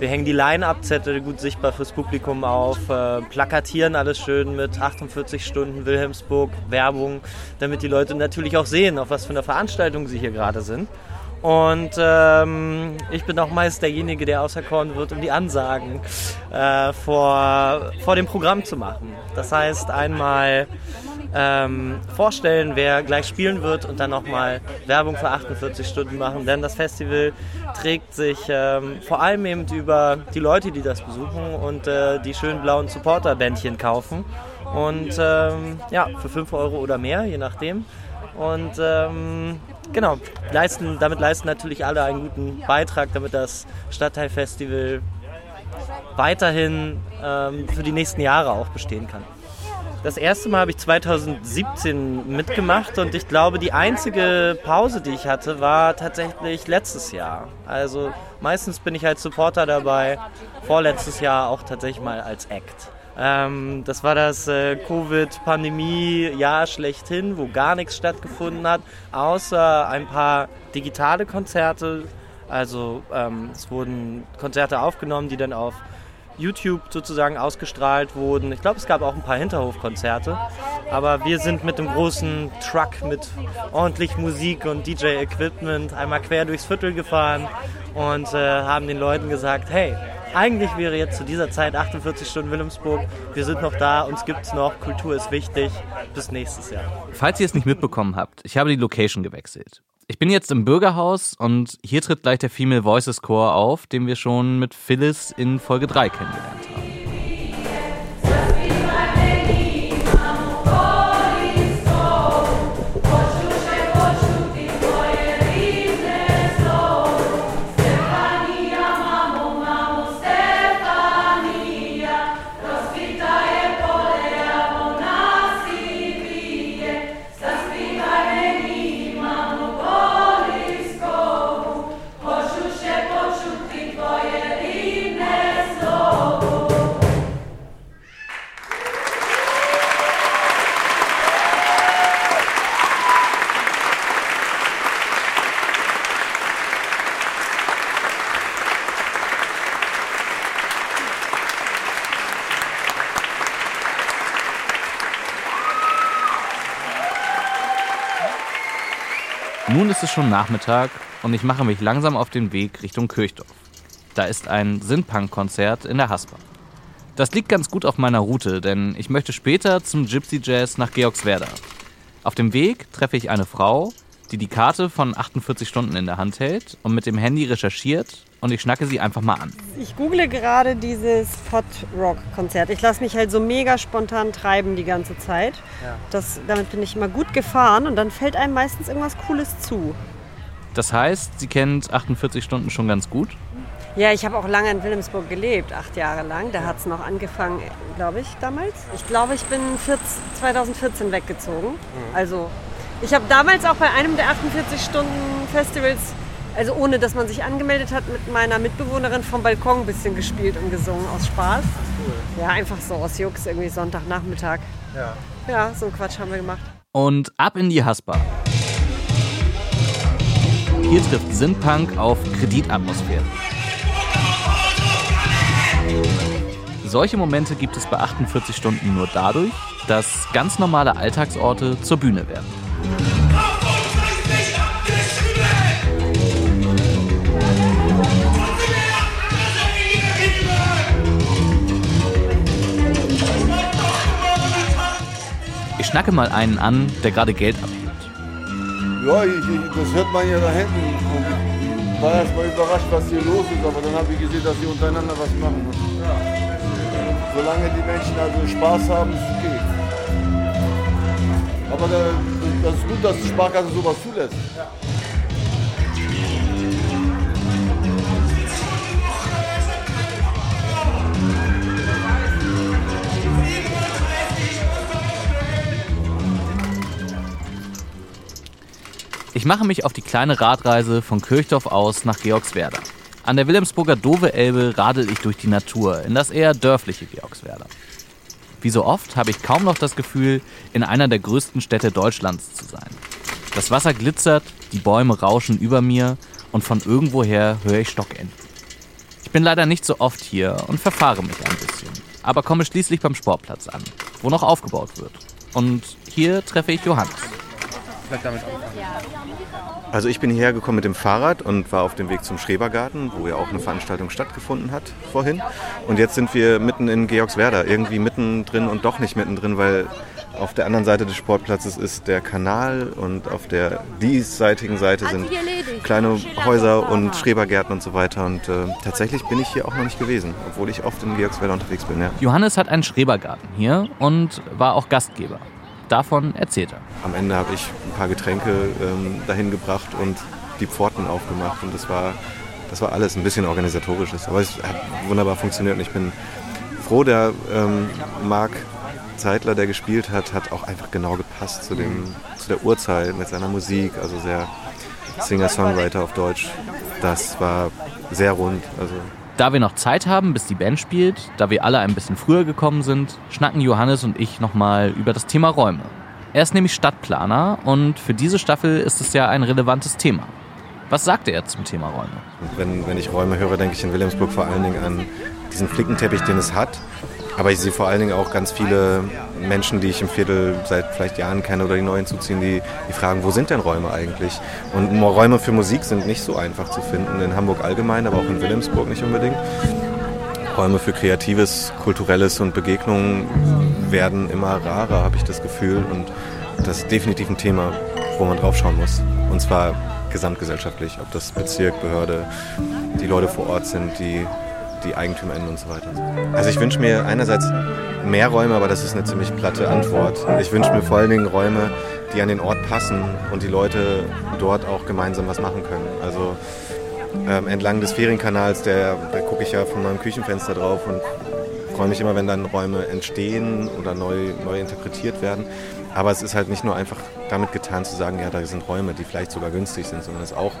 Wir hängen die Line-Up-Zettel gut sichtbar fürs Publikum auf, äh, plakatieren alles schön mit 48 Stunden Wilhelmsburg, Werbung, damit die Leute natürlich auch sehen, auf was für eine Veranstaltung sie hier gerade sind. Und ähm, ich bin auch meist derjenige, der auserkoren wird, um die Ansagen äh, vor, vor dem Programm zu machen. Das heißt, einmal ähm, vorstellen, wer gleich spielen wird und dann nochmal Werbung für 48 Stunden machen. Denn das Festival trägt sich ähm, vor allem eben über die Leute, die das besuchen und äh, die schönen blauen Supporter-Bändchen kaufen. Und ähm, ja, für 5 Euro oder mehr, je nachdem. Und ähm, genau, leisten, damit leisten natürlich alle einen guten Beitrag, damit das Stadtteilfestival weiterhin ähm, für die nächsten Jahre auch bestehen kann. Das erste Mal habe ich 2017 mitgemacht und ich glaube, die einzige Pause, die ich hatte, war tatsächlich letztes Jahr. Also meistens bin ich als Supporter dabei, vorletztes Jahr auch tatsächlich mal als Act. Ähm, das war das äh, Covid-Pandemie-Jahr schlechthin, wo gar nichts stattgefunden hat, außer ein paar digitale Konzerte. Also ähm, es wurden Konzerte aufgenommen, die dann auf YouTube sozusagen ausgestrahlt wurden. Ich glaube, es gab auch ein paar Hinterhofkonzerte. Aber wir sind mit dem großen Truck mit ordentlich Musik und DJ-Equipment einmal quer durchs Viertel gefahren und äh, haben den Leuten gesagt, hey, eigentlich wäre jetzt zu dieser Zeit 48 Stunden Wilhelmsburg. Wir sind noch da, uns gibt's noch, Kultur ist wichtig. Bis nächstes Jahr. Falls ihr es nicht mitbekommen habt, ich habe die Location gewechselt. Ich bin jetzt im Bürgerhaus und hier tritt gleich der Female Voices Chor auf, den wir schon mit Phyllis in Folge 3 kennengelernt haben. Nun ist es schon Nachmittag und ich mache mich langsam auf den Weg Richtung Kirchdorf. Da ist ein Synpunk-Konzert in der Haspa. Das liegt ganz gut auf meiner Route, denn ich möchte später zum Gypsy Jazz nach Georgswerda. Auf dem Weg treffe ich eine Frau, die die Karte von 48 Stunden in der Hand hält und mit dem Handy recherchiert und ich schnacke sie einfach mal an. Ich google gerade dieses Pod-Rock-Konzert. Ich lasse mich halt so mega spontan treiben die ganze Zeit. Ja. Das, damit bin ich immer gut gefahren und dann fällt einem meistens irgendwas Cooles zu. Das heißt, sie kennt 48 Stunden schon ganz gut? Ja, ich habe auch lange in Wilhelmsburg gelebt, acht Jahre lang. Da hat es noch angefangen, glaube ich, damals. Ich glaube, ich bin 14, 2014 weggezogen. Also ich habe damals auch bei einem der 48-Stunden-Festivals, also ohne dass man sich angemeldet hat, mit meiner Mitbewohnerin vom Balkon ein bisschen gespielt und gesungen aus Spaß. Ja, einfach so aus Jux, irgendwie Sonntagnachmittag. Ja. Ja, so einen Quatsch haben wir gemacht. Und ab in die Haspa. Hier trifft Synpunk auf Kreditatmosphäre. Solche Momente gibt es bei 48 Stunden nur dadurch, dass ganz normale Alltagsorte zur Bühne werden. Ich schnacke mal einen an, der gerade Geld abhebt. Ja, ich, ich, das hört man ja da hinten. Ich war erst mal überrascht, was hier los ist, aber dann habe ich gesehen, dass sie untereinander was machen. Solange die Menschen also Spaß haben, ist es okay. Aber da, das ist gut, dass die Sparkasse sowas zulässt. Ich mache mich auf die kleine Radreise von Kirchdorf aus nach Georgswerda. An der Wilhelmsburger Dove-Elbe radel ich durch die Natur in das eher dörfliche Georgswerda. Wie so oft habe ich kaum noch das Gefühl, in einer der größten Städte Deutschlands zu sein. Das Wasser glitzert, die Bäume rauschen über mir und von irgendwoher höre ich Stockenten. Ich bin leider nicht so oft hier und verfahre mich ein bisschen, aber komme schließlich beim Sportplatz an, wo noch aufgebaut wird. Und hier treffe ich Johannes. Vielleicht damit anfangen. Also ich bin hierher gekommen mit dem Fahrrad und war auf dem Weg zum Schrebergarten, wo ja auch eine Veranstaltung stattgefunden hat vorhin. Und jetzt sind wir mitten in Georgswerda, irgendwie mittendrin und doch nicht mittendrin, weil auf der anderen Seite des Sportplatzes ist der Kanal und auf der diesseitigen Seite sind kleine Häuser und Schrebergärten und so weiter. Und äh, tatsächlich bin ich hier auch noch nicht gewesen, obwohl ich oft in Georgswerda unterwegs bin. Ja. Johannes hat einen Schrebergarten hier und war auch Gastgeber. Davon erzählt er. Am Ende habe ich ein paar Getränke ähm, dahin gebracht und die Pforten aufgemacht und das war, das war alles ein bisschen organisatorisches. Aber es hat wunderbar funktioniert und ich bin froh, der ähm, Marc Zeitler, der gespielt hat, hat auch einfach genau gepasst zu, dem, zu der Uhrzeit mit seiner Musik. Also sehr Singer-Songwriter auf Deutsch. Das war sehr rund. Also Da wir noch Zeit haben, bis die Band spielt, da wir alle ein bisschen früher gekommen sind, schnacken Johannes und ich nochmal über das Thema Räume. Er ist nämlich Stadtplaner und für diese Staffel ist es ja ein relevantes Thema. Was sagte er zum Thema Räume? Wenn, wenn ich Räume höre, denke ich in Wilhelmsburg vor allen Dingen an diesen Flickenteppich, den es hat. Aber ich sehe vor allen Dingen auch ganz viele Menschen, die ich im Viertel seit vielleicht Jahren kenne oder die neu hinzuziehen, die, die fragen, wo sind denn Räume eigentlich? Und Räume für Musik sind nicht so einfach zu finden, in Hamburg allgemein, aber auch in Wilhelmsburg nicht unbedingt. Räume für Kreatives, Kulturelles und Begegnungen werden immer rarer, habe ich das Gefühl. Und das ist definitiv ein Thema, wo man drauf schauen muss. Und zwar gesamtgesellschaftlich, ob das Bezirk, Behörde, die Leute vor Ort sind, die die EigentümerInnen und so weiter. Also ich wünsche mir einerseits mehr Räume, aber das ist eine ziemlich platte Antwort. Ich wünsche mir vor allen Dingen Räume, die an den Ort passen und die Leute dort auch gemeinsam was machen können. Also ähm, entlang des Ferienkanals, der, da gucke ich ja von meinem Küchenfenster drauf und freue mich immer, wenn dann Räume entstehen oder neu, neu interpretiert werden. Aber es ist halt nicht nur einfach damit getan zu sagen, ja, da sind Räume, die vielleicht sogar günstig sind, sondern es ist auch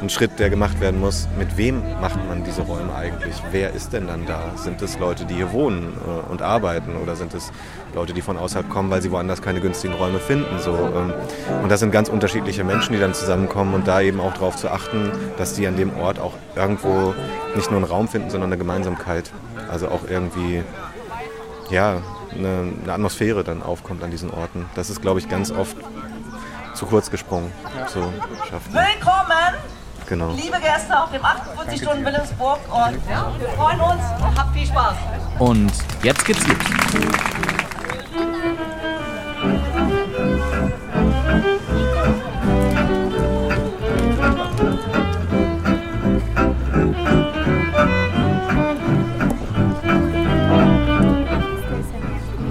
ein Schritt, der gemacht werden muss. Mit wem macht man diese Räume eigentlich? Wer ist denn dann da? Sind es Leute, die hier wohnen äh, und arbeiten oder sind es Leute, die von außerhalb kommen, weil sie woanders keine günstigen Räume finden? So, ähm, und das sind ganz unterschiedliche Menschen, die dann zusammenkommen und da eben auch darauf zu achten, dass die an dem Ort auch irgendwo nicht nur einen Raum finden, sondern eine Gemeinsamkeit. Also auch irgendwie, ja, eine, eine Atmosphäre dann aufkommt an diesen Orten. Das ist, glaube ich, ganz oft zu kurz gesprungen. So schafft. Willkommen, Genau. liebe Gäste auf dem 48 Stunden Wilhelmsburg und wir freuen uns. Habt viel Spaß. Und jetzt geht's los.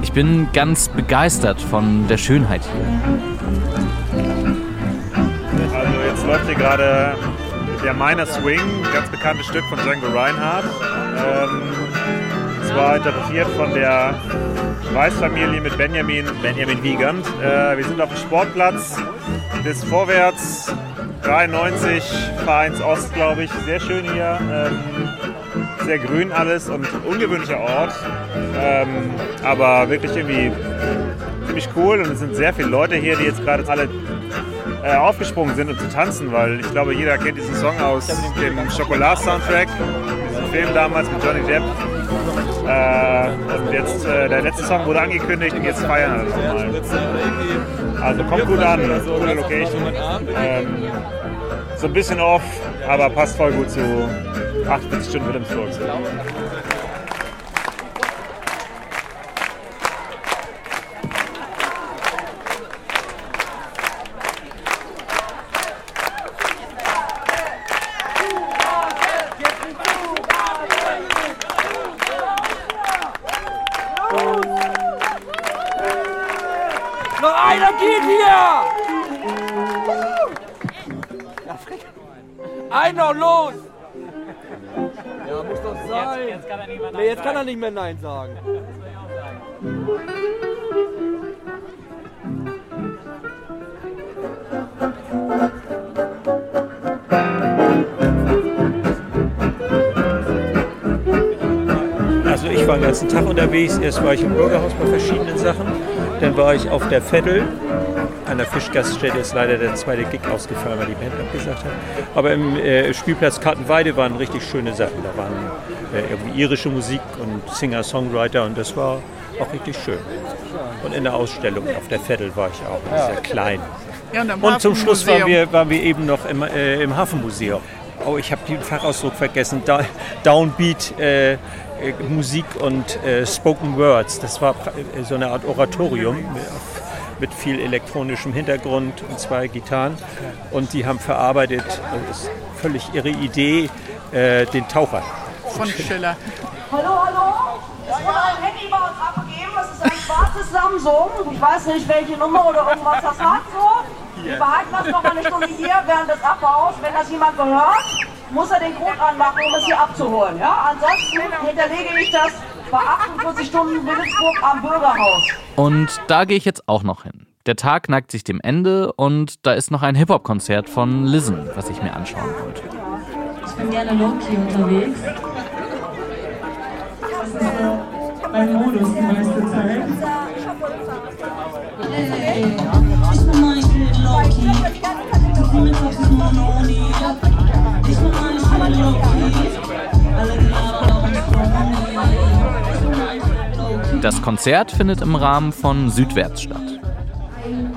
Ich bin ganz begeistert von der Schönheit hier. Also jetzt läuft hier gerade der Minor Swing, ganz bekanntes Stück von Django Reinhardt. Ähm, es war interpretiert von der Weißfamilie mit Benjamin, Benjamin Wiegand. Äh, wir sind auf dem Sportplatz des Vorwärts 93 Vereins Ost, glaube ich. Sehr schön hier. Ähm, sehr grün alles und ungewöhnlicher Ort. Ähm, aber wirklich irgendwie ziemlich cool und es sind sehr viele Leute hier, die jetzt gerade alle äh, aufgesprungen sind, um zu tanzen, weil ich glaube, jeder kennt diesen Song aus dem Schokolade-Soundtrack, diesen Film damals mit Johnny Depp. Äh, und jetzt, äh, der letzte Song wurde angekündigt und jetzt feiern wir das nochmal. Also kommt gut an, coole Location. Ähm, so ein bisschen off, aber passt voll gut zu 48 Stunden Wilhelmsburg. Er nicht mehr Nein nee, jetzt kann er nicht mehr Nein sagen. Also ich war den ganzen Tag unterwegs. Erst war ich im Bürgerhaus bei verschiedenen Sachen. Dann war ich auf der Vettel. An der Fischgaststätte ist leider der zweite Gig ausgefallen, weil die Band abgesagt hat. Aber im äh, Spielplatz Kartenweide waren richtig schöne Sachen. Da waren irgendwie irische Musik und Singer-Songwriter und das war auch richtig schön. Und in der Ausstellung auf der Vettel war ich auch, Ja. sehr klein. Ja, und und zum Schluss waren wir, waren wir eben noch im, äh, im Hafenmuseum. Oh, ich habe den Fachausdruck vergessen. Da, Downbeat äh, äh, Musik und äh, Spoken Words. Das war äh, so eine Art Oratorium mit, viel elektronischem Hintergrund und zwei Gitarren. Und die haben verarbeitet, das ist völlig ihre Idee, äh, den Taucher. Von Schiller. Hallo, hallo. Es wurde ein Handy bei uns abgegeben. Es ist ein schwarzes Samsung. Ich weiß nicht, welche Nummer oder irgendwas das hat. So. Wir behalten das noch mal eine Stunde hier während des Abbaus. Wenn das jemand gehört, muss er den Code anmachen, um es hier abzuholen. Ja? Ansonsten hinterlege ich das bei 48 Stunden Wilhelmsburg am Bürgerhaus. Und da gehe ich jetzt auch noch hin. Der Tag neigt sich dem Ende und da ist noch ein Hip-Hop-Konzert von Listen, was ich mir anschauen wollte. Ich bin gerne low-key unterwegs. Mein Modus die meiste Zeit. Hey, ich bin low-key. Ich bin mit auf dem Mononi. Ich bin. Alle glauben von mir. Das Konzert findet im Rahmen von Südwärts statt.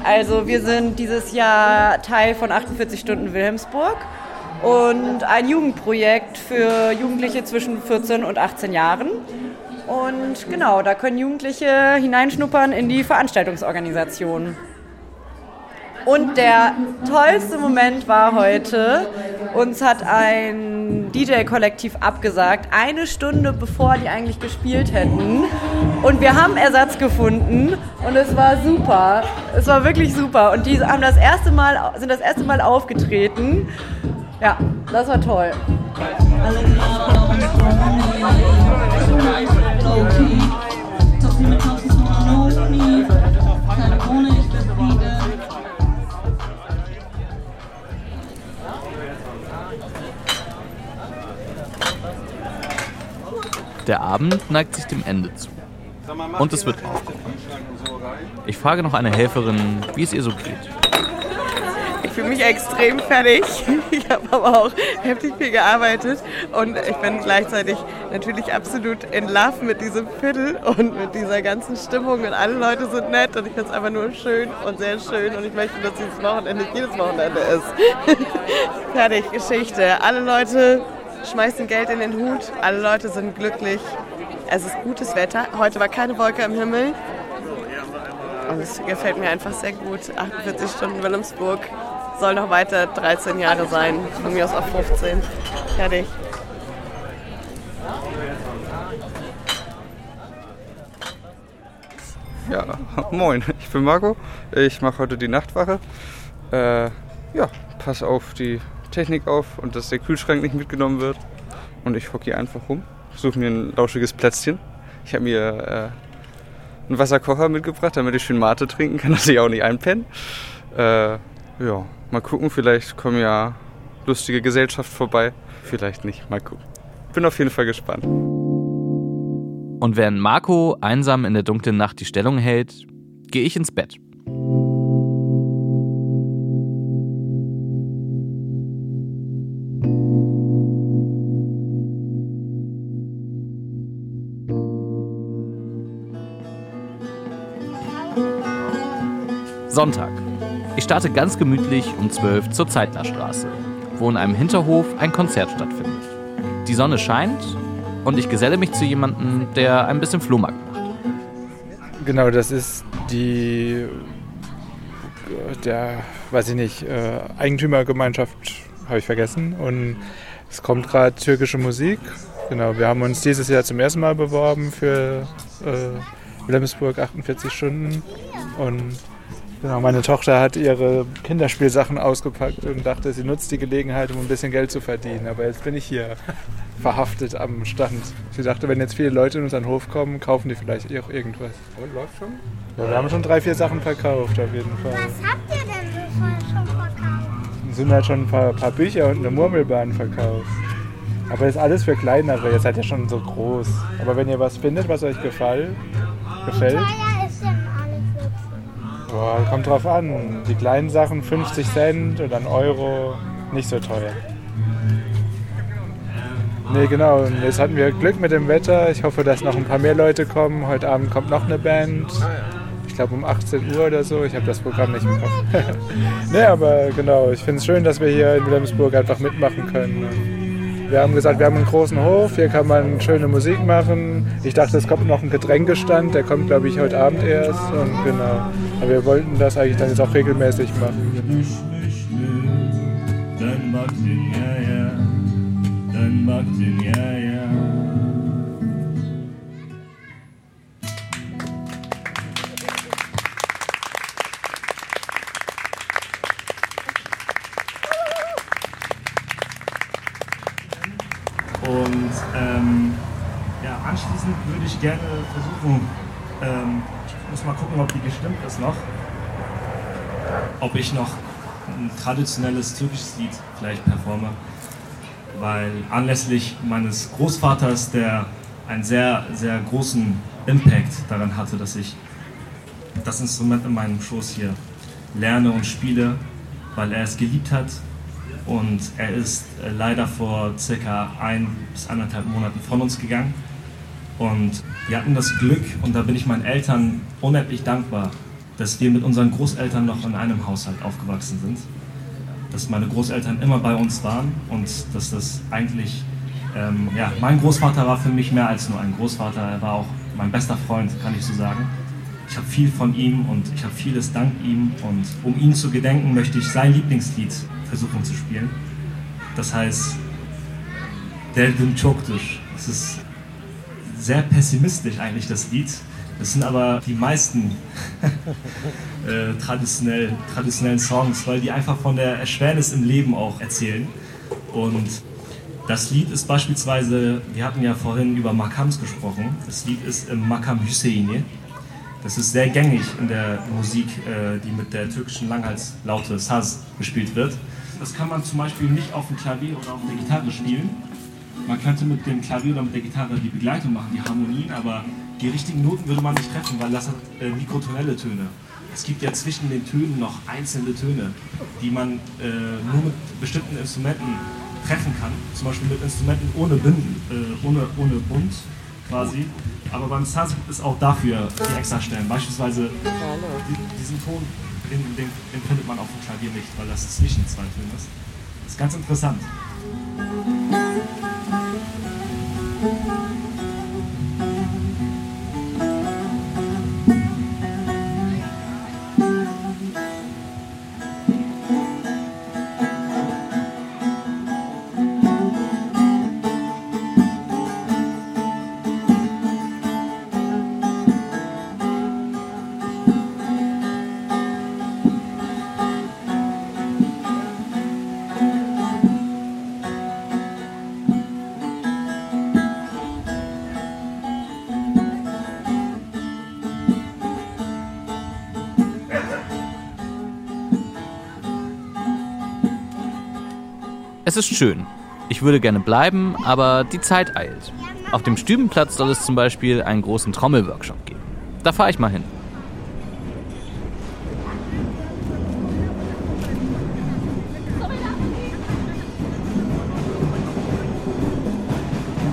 Also wir sind dieses Jahr Teil von 48 Stunden Wilhelmsburg und ein Jugendprojekt für Jugendliche zwischen 14 und 18 Jahren. Und genau, da können Jugendliche hineinschnuppern in die Veranstaltungsorganisation. Und der tollste Moment war heute, uns hat ein DJ-Kollektiv abgesagt, eine Stunde bevor die eigentlich gespielt hätten. Und wir haben Ersatz gefunden und es war super. Es war wirklich super. Und die haben das erste Mal, sind das erste Mal aufgetreten. Ja, das war toll. Der Abend neigt sich dem Ende zu. Und es wird aufgeräumt. Ich frage noch eine Helferin, wie es ihr so geht. Fühle mich extrem fertig. *laughs* Ich habe aber auch heftig viel gearbeitet und ich bin gleichzeitig natürlich absolut in Love mit diesem Viertel und mit dieser ganzen Stimmung und alle Leute sind nett und ich finde es einfach nur schön und sehr schön und ich möchte, dass dieses Wochenende jedes Wochenende ist. *laughs* Fertig, Geschichte. Alle Leute schmeißen Geld in den Hut, alle Leute sind glücklich. Es ist gutes Wetter. Heute war keine Wolke am Himmel. Und es gefällt mir einfach sehr gut. 48 Stunden Wilhelmsburg soll noch weiter 13 Jahre sein. Von mir aus auch 15. Fertig. Ja, moin, ich bin Marco. Ich mache heute die Nachtwache. Äh, ja, pass auf die Technik auf und dass der Kühlschrank nicht mitgenommen wird. Und ich hocke hier einfach rum, suche mir ein lauschiges Plätzchen. Ich habe mir äh, einen Wasserkocher mitgebracht, damit ich schön Mate trinken kann, *laughs* dass ich auch nicht einpenne. Äh, ja, mal gucken, vielleicht kommen ja lustige Gesellschaft vorbei. Vielleicht nicht, mal gucken. Bin auf jeden Fall gespannt. Und während Marco einsam in der dunklen Nacht die Stellung hält, gehe ich ins Bett. Sonntag. Ich starte ganz gemütlich um 12 zur Zeitlerstraße, wo in einem Hinterhof ein Konzert stattfindet. Die Sonne scheint und ich geselle mich zu jemandem, der ein bisschen Flohmarkt macht. Genau, das ist die, der, weiß ich nicht, äh, Eigentümergemeinschaft, habe ich vergessen. Und es kommt gerade türkische Musik. Genau, wir haben uns dieses Jahr zum ersten Mal beworben für äh, Wilhelmsburg 48 Stunden. Und genau, meine Tochter hat ihre Kinderspielsachen ausgepackt und dachte, sie nutzt die Gelegenheit, um ein bisschen Geld zu verdienen. Aber jetzt bin ich hier verhaftet am Stand. Sie dachte, wenn jetzt viele Leute in unseren Hof kommen, kaufen die vielleicht auch irgendwas. Und läuft schon? Ja, wir haben schon drei, vier Sachen verkauft, auf jeden Fall. Was habt ihr denn so voll schon verkauft? Es sind halt schon ein paar, paar Bücher und eine Murmelbahn verkauft. Aber das ist alles für kleinere, ihr seid ja schon so groß. Aber wenn ihr was findet, was euch gefällt, gefällt, boah, kommt drauf an. Die kleinen Sachen 50 Cent oder ein Euro, nicht so teuer. Nee, genau. Und jetzt hatten wir Glück mit dem Wetter. Ich hoffe, dass noch ein paar mehr Leute kommen. Heute Abend kommt noch eine Band. Ich glaube um 18 Uhr oder so. Ich habe das Programm nicht im Kopf. *laughs* nee, aber genau. Ich finde es schön, dass wir hier in Wilhelmsburg einfach mitmachen können. Wir haben gesagt, wir haben einen großen Hof. Hier kann man schöne Musik machen. Ich dachte, es kommt noch ein Getränkestand. Der kommt, glaube ich, heute Abend erst. Und genau. Aber wir wollten das eigentlich dann jetzt auch regelmäßig machen. Dön bak dünyaya Dön bak dünyaya Und ähm, ich gerne versuchen, ähm, ich muss mal gucken, ob die gestimmt ist noch, ob ich noch ein traditionelles türkisches Lied vielleicht performe, weil anlässlich meines Großvaters, der einen sehr, sehr großen Impact daran hatte, dass ich das Instrument in meinem Schoß hier lerne und spiele, weil er es geliebt hat. Und er ist äh, leider vor circa ein bis anderthalb Monaten von uns gegangen. Und wir hatten das Glück, und da bin ich meinen Eltern unendlich dankbar, dass wir mit unseren Großeltern noch in einem Haushalt aufgewachsen sind. Dass meine Großeltern immer bei uns waren und dass das eigentlich, ähm, ja, mein Großvater war für mich mehr als nur ein Großvater, er war auch mein bester Freund, kann ich so sagen. Ich habe viel von ihm und ich habe vieles dank ihm und um ihn zu gedenken möchte ich sein Lieblingslied versuchen zu spielen. Das heißt Derdim Çoktur. Es ist sehr pessimistisch eigentlich das Lied. Das sind aber die meisten *laughs* äh, traditionell, traditionellen Songs, weil die einfach von der Erschwernis im Leben auch erzählen. Und das Lied ist beispielsweise, wir hatten ja vorhin über Makams gesprochen, das Lied ist im Makam Hüseyini. Das ist sehr gängig in der Musik, äh, die mit der türkischen Langhalslaute Saz gespielt wird. Das kann man zum Beispiel nicht auf dem Klavier oder auf der Gitarre spielen. Man könnte mit dem Klavier oder mit der Gitarre die Begleitung machen, die Harmonien, aber die richtigen Noten würde man nicht treffen, weil das hat äh, mikrotonelle Töne. Es gibt ja zwischen den Tönen noch einzelne Töne, die man äh, nur mit bestimmten Instrumenten treffen kann. Zum Beispiel mit Instrumenten ohne Binden, äh, ohne, ohne Bund quasi. Aber beim Saz es auch dafür die extra Stellen. Beispielsweise die, diesen Ton, den, den, den findet man auf dem Klavier nicht, weil das zwischen zwei Tönen ist. Das ist ganz interessant. Es ist schön. Ich würde gerne bleiben, aber die Zeit eilt. Auf dem Stübenplatz soll es zum Beispiel einen großen Trommelworkshop geben. Da fahre ich mal hin.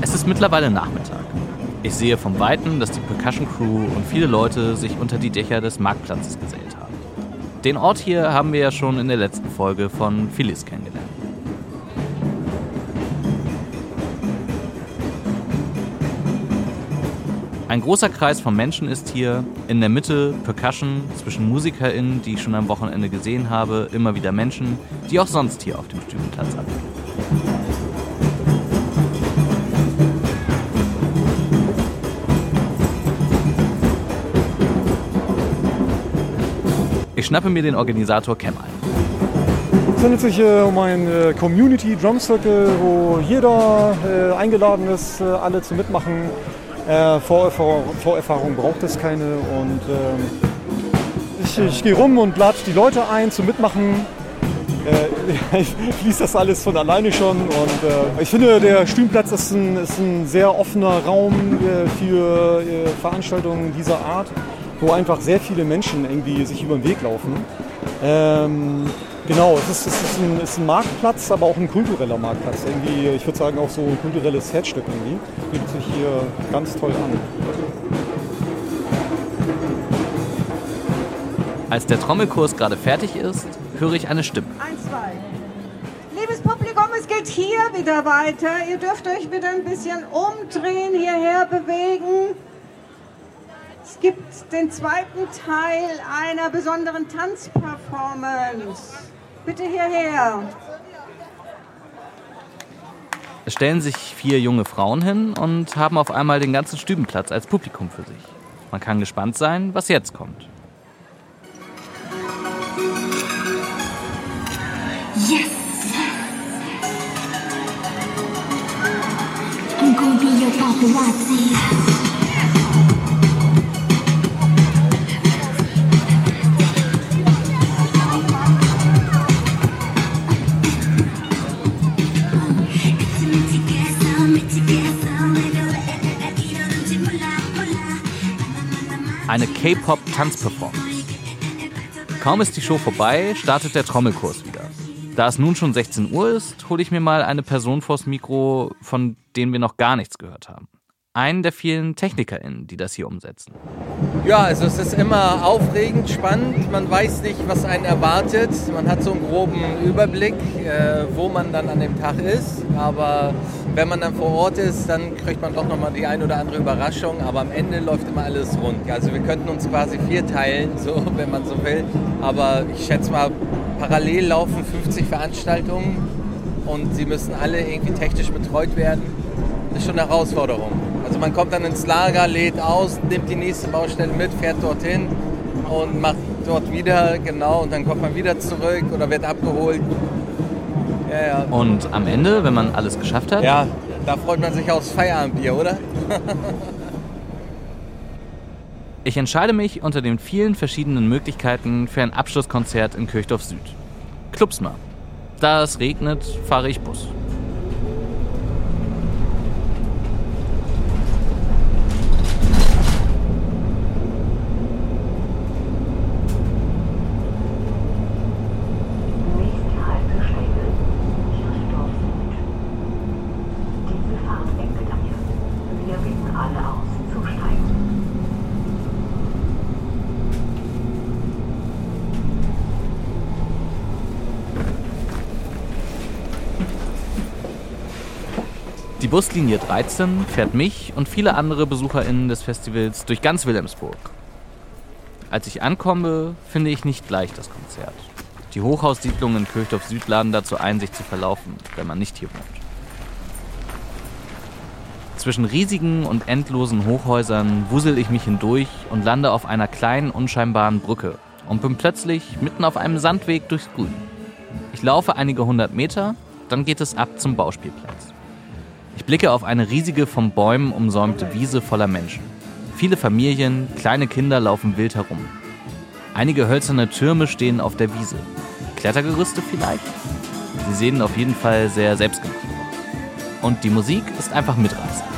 Es ist mittlerweile Nachmittag. Ich sehe vom Weiten, dass die Percussion Crew und viele Leute sich unter die Dächer des Marktplatzes gesellt haben. Den Ort hier haben wir ja schon in der letzten Folge von Phyllis kennengelernt. Ein großer Kreis von Menschen ist hier. In der Mitte Percussion, zwischen MusikerInnen, die ich schon am Wochenende gesehen habe, immer wieder Menschen, die auch sonst hier auf dem Stübenplatz abgehen. Ich schnappe mir den Organisator Cam ein. Es handelt sich äh, um ein äh, Community Drum Circle, wo jeder äh, eingeladen ist, äh, alle zu mitmachen. Äh, Vorerfahrung, Vorerfahrung braucht es keine und ähm, ich, ich gehe rum und lade die Leute ein zum Mitmachen. Äh, *laughs* ich fließt das alles von alleine schon und äh, ich finde, der Stühlenplatz ist ein, ist ein sehr offener Raum äh, für äh, Veranstaltungen dieser Art, wo einfach sehr viele Menschen irgendwie sich über den Weg laufen. Ähm, genau, es ist, es ist, ein, es ist ein Marktplatz, aber auch ein kultureller Marktplatz. Irgendwie, ich würde sagen, auch so ein kulturelles Herzstück irgendwie. Bietet sich hier ganz toll an. Als der Trommelkurs gerade fertig ist, höre ich eine Stimme. Eins, zwei. Liebes Publikum, es geht hier wieder weiter. Ihr dürft euch wieder ein bisschen umdrehen, hierher bewegen. Es gibt den zweiten Teil einer besonderen Tanzperformance. Bitte hierher. Es stellen sich vier junge Frauen hin und haben auf einmal den ganzen Stübenplatz als Publikum für sich. Man kann gespannt sein, was jetzt kommt. Yes! I'm gonna be your paparazzi. Eine K-Pop-Tanzperformance. Kaum ist die Show vorbei, startet der Trommelkurs wieder. Da es nun schon 16 Uhr ist, hole ich mir mal eine Person vors Mikro, von denen wir noch gar nichts gehört haben. Einen der vielen TechnikerInnen, die das hier umsetzen. Ja, also es ist immer aufregend, spannend. Man weiß nicht, was einen erwartet. Man hat so einen groben Überblick, äh, wo man dann an dem Tag ist. Aber wenn man dann vor Ort ist, dann kriegt man doch nochmal die ein oder andere Überraschung. Aber am Ende läuft immer alles rund. Also wir könnten uns quasi vier teilen, so, *laughs* wenn man so will. Aber ich schätze mal, parallel laufen 50 Veranstaltungen und sie müssen alle irgendwie technisch betreut werden. Das ist schon eine Herausforderung. Also man kommt dann ins Lager, lädt aus, nimmt die nächste Baustelle mit, fährt dorthin und macht dort wieder, genau, und dann kommt man wieder zurück oder wird abgeholt. Ja, ja. Und am Ende, wenn man alles geschafft hat, Ja, da freut man sich aufs Feierabendbier, oder? *laughs* ich entscheide mich unter den vielen verschiedenen Möglichkeiten für ein Abschlusskonzert in Kirchdorf Süd. Klubsmar. Da es regnet, fahre ich Bus. Wir bitten alle aus, zusteigen. Die Buslinie 13 fährt mich und viele andere BesucherInnen des Festivals durch ganz Wilhelmsburg. Als ich ankomme, finde ich nicht gleich das Konzert. Die Hochhaussiedlungen in Kirchdorf Süd laden dazu ein, sich zu verlaufen, wenn man nicht hier wohnt. Zwischen riesigen und endlosen Hochhäusern wusel ich mich hindurch und lande auf einer kleinen, unscheinbaren Brücke und bin plötzlich mitten auf einem Sandweg durchs Grün. Ich laufe einige hundert Meter, dann geht es ab zum Bauspielplatz. Ich blicke auf eine riesige, von Bäumen umsäumte Wiese voller Menschen. Viele Familien, kleine Kinder laufen wild herum. Einige hölzerne Türme stehen auf der Wiese. Klettergerüste vielleicht? Sie sehen auf jeden Fall sehr selbstgemacht aus. Und die Musik ist einfach mitreißend.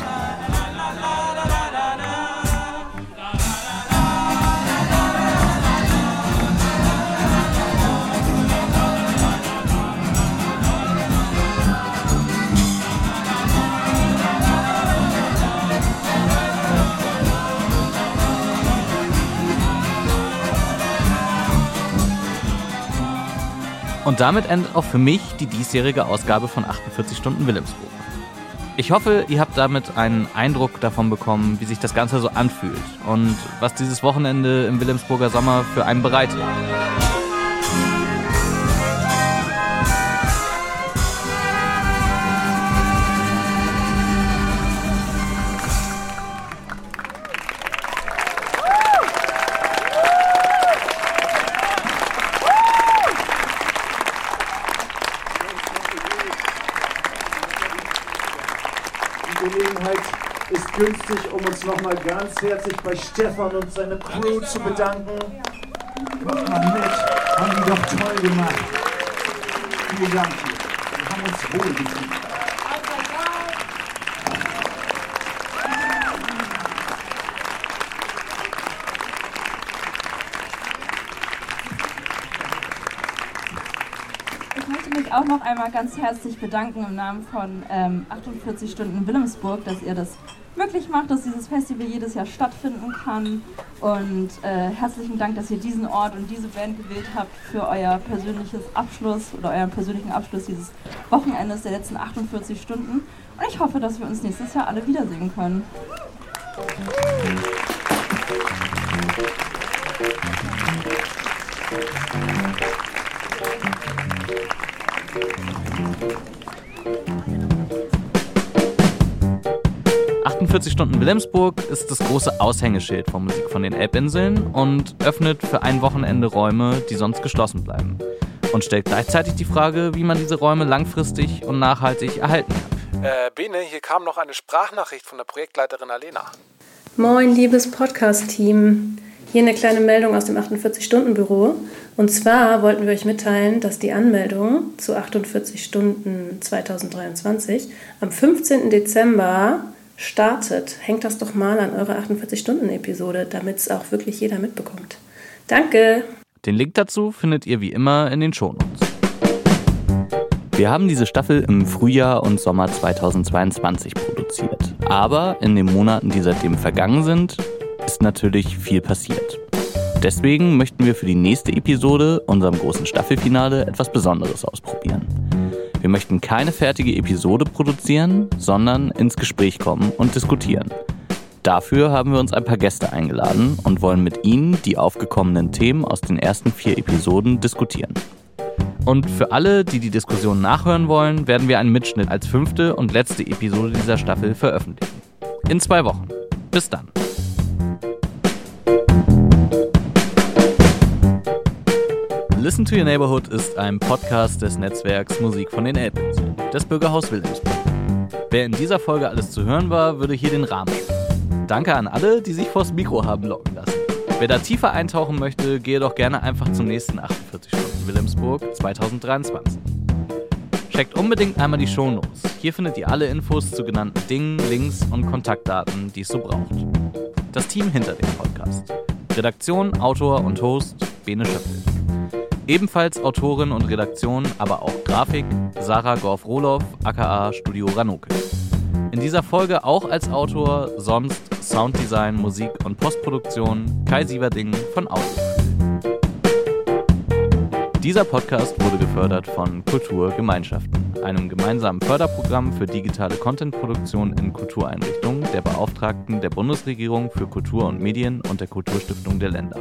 Und damit endet auch für mich die diesjährige Ausgabe von 48 Stunden Wilhelmsburg. Ich hoffe, ihr habt damit einen Eindruck davon bekommen, wie sich das Ganze so anfühlt und was dieses Wochenende im Wilhelmsburger Sommer für einen bereitet. Gelegenheit ist günstig, um uns nochmal ganz herzlich bei Stefan und seiner Crew zu bedanken. Kommt mal mit, haben die doch toll gemacht. Vielen Dank. Wir haben uns wohl gefühlt. Auch noch einmal ganz herzlich bedanken im Namen von ähm, 48 Stunden Wilhelmsburg, dass ihr das möglich macht, dass dieses Festival jedes Jahr stattfinden kann. Und äh, herzlichen Dank, dass ihr diesen Ort und diese Band gewählt habt für euer persönliches Abschluss oder euren persönlichen Abschluss dieses Wochenendes der letzten 48 Stunden. Und ich hoffe, dass wir uns nächstes Jahr alle wiedersehen können. – 48 Stunden Wilhelmsburg ist das große Aushängeschild von Musik von den Elbinseln und öffnet für ein Wochenende Räume, die sonst geschlossen bleiben. Und stellt gleichzeitig die Frage, wie man diese Räume langfristig und nachhaltig erhalten kann. Äh, Bene, hier kam noch eine Sprachnachricht von der Projektleiterin Alena. Moin, liebes Podcast-Team. Hier eine kleine Meldung aus dem 48-Stunden-Büro. Und zwar wollten wir euch mitteilen, dass die Anmeldung zu 48 Stunden 2023 am 15. Dezember startet. Hängt das doch mal an eure 48-Stunden-Episode, damit es auch wirklich jeder mitbekommt. Danke! Den Link dazu findet ihr wie immer in den Shownotes. Wir haben diese Staffel im Frühjahr und Sommer 2022 produziert. Aber in den Monaten, die seitdem vergangen sind, ist natürlich viel passiert. Deswegen möchten wir für die nächste Episode, unserem großen Staffelfinale, etwas Besonderes ausprobieren. Wir möchten keine fertige Episode produzieren, sondern ins Gespräch kommen und diskutieren. Dafür haben wir uns ein paar Gäste eingeladen und wollen mit ihnen die aufgekommenen Themen aus den ersten vier Episoden diskutieren. Und für alle, die die Diskussion nachhören wollen, werden wir einen Mitschnitt als fünfte und letzte Episode dieser Staffel veröffentlichen. In zwei Wochen. Bis dann. Listen to Your Neighborhood ist ein Podcast des Netzwerks Musik von den Elbinseln, des Bürgerhaus Wilhelmsburg. Wer in dieser Folge alles zu hören war, würde hier den Rahmen sprengen. Danke an alle, die sich vors Mikro haben locken lassen. Wer da tiefer eintauchen möchte, gehe doch gerne einfach zum nächsten 48 Stunden Wilhelmsburg 2023. Checkt unbedingt einmal die Shownotes. Hier findet ihr alle Infos zu genannten Dingen, Links und Kontaktdaten, die es so braucht. Das Team hinter dem Podcast. Redaktion, Autor und Host Bene Schöppel. Ebenfalls Autorin und Redaktion, aber auch Grafik Sarah Gorf-Roloff, aka Studio Ranoke. In dieser Folge auch als Autor, sonst Sounddesign, Musik und Postproduktion Kai Sieverding von Audio. Dieser Podcast wurde gefördert von Kulturgemeinschaften, einem gemeinsamen Förderprogramm für digitale Contentproduktion in Kultureinrichtungen der Beauftragten der Bundesregierung für Kultur und Medien und der Kulturstiftung der Länder.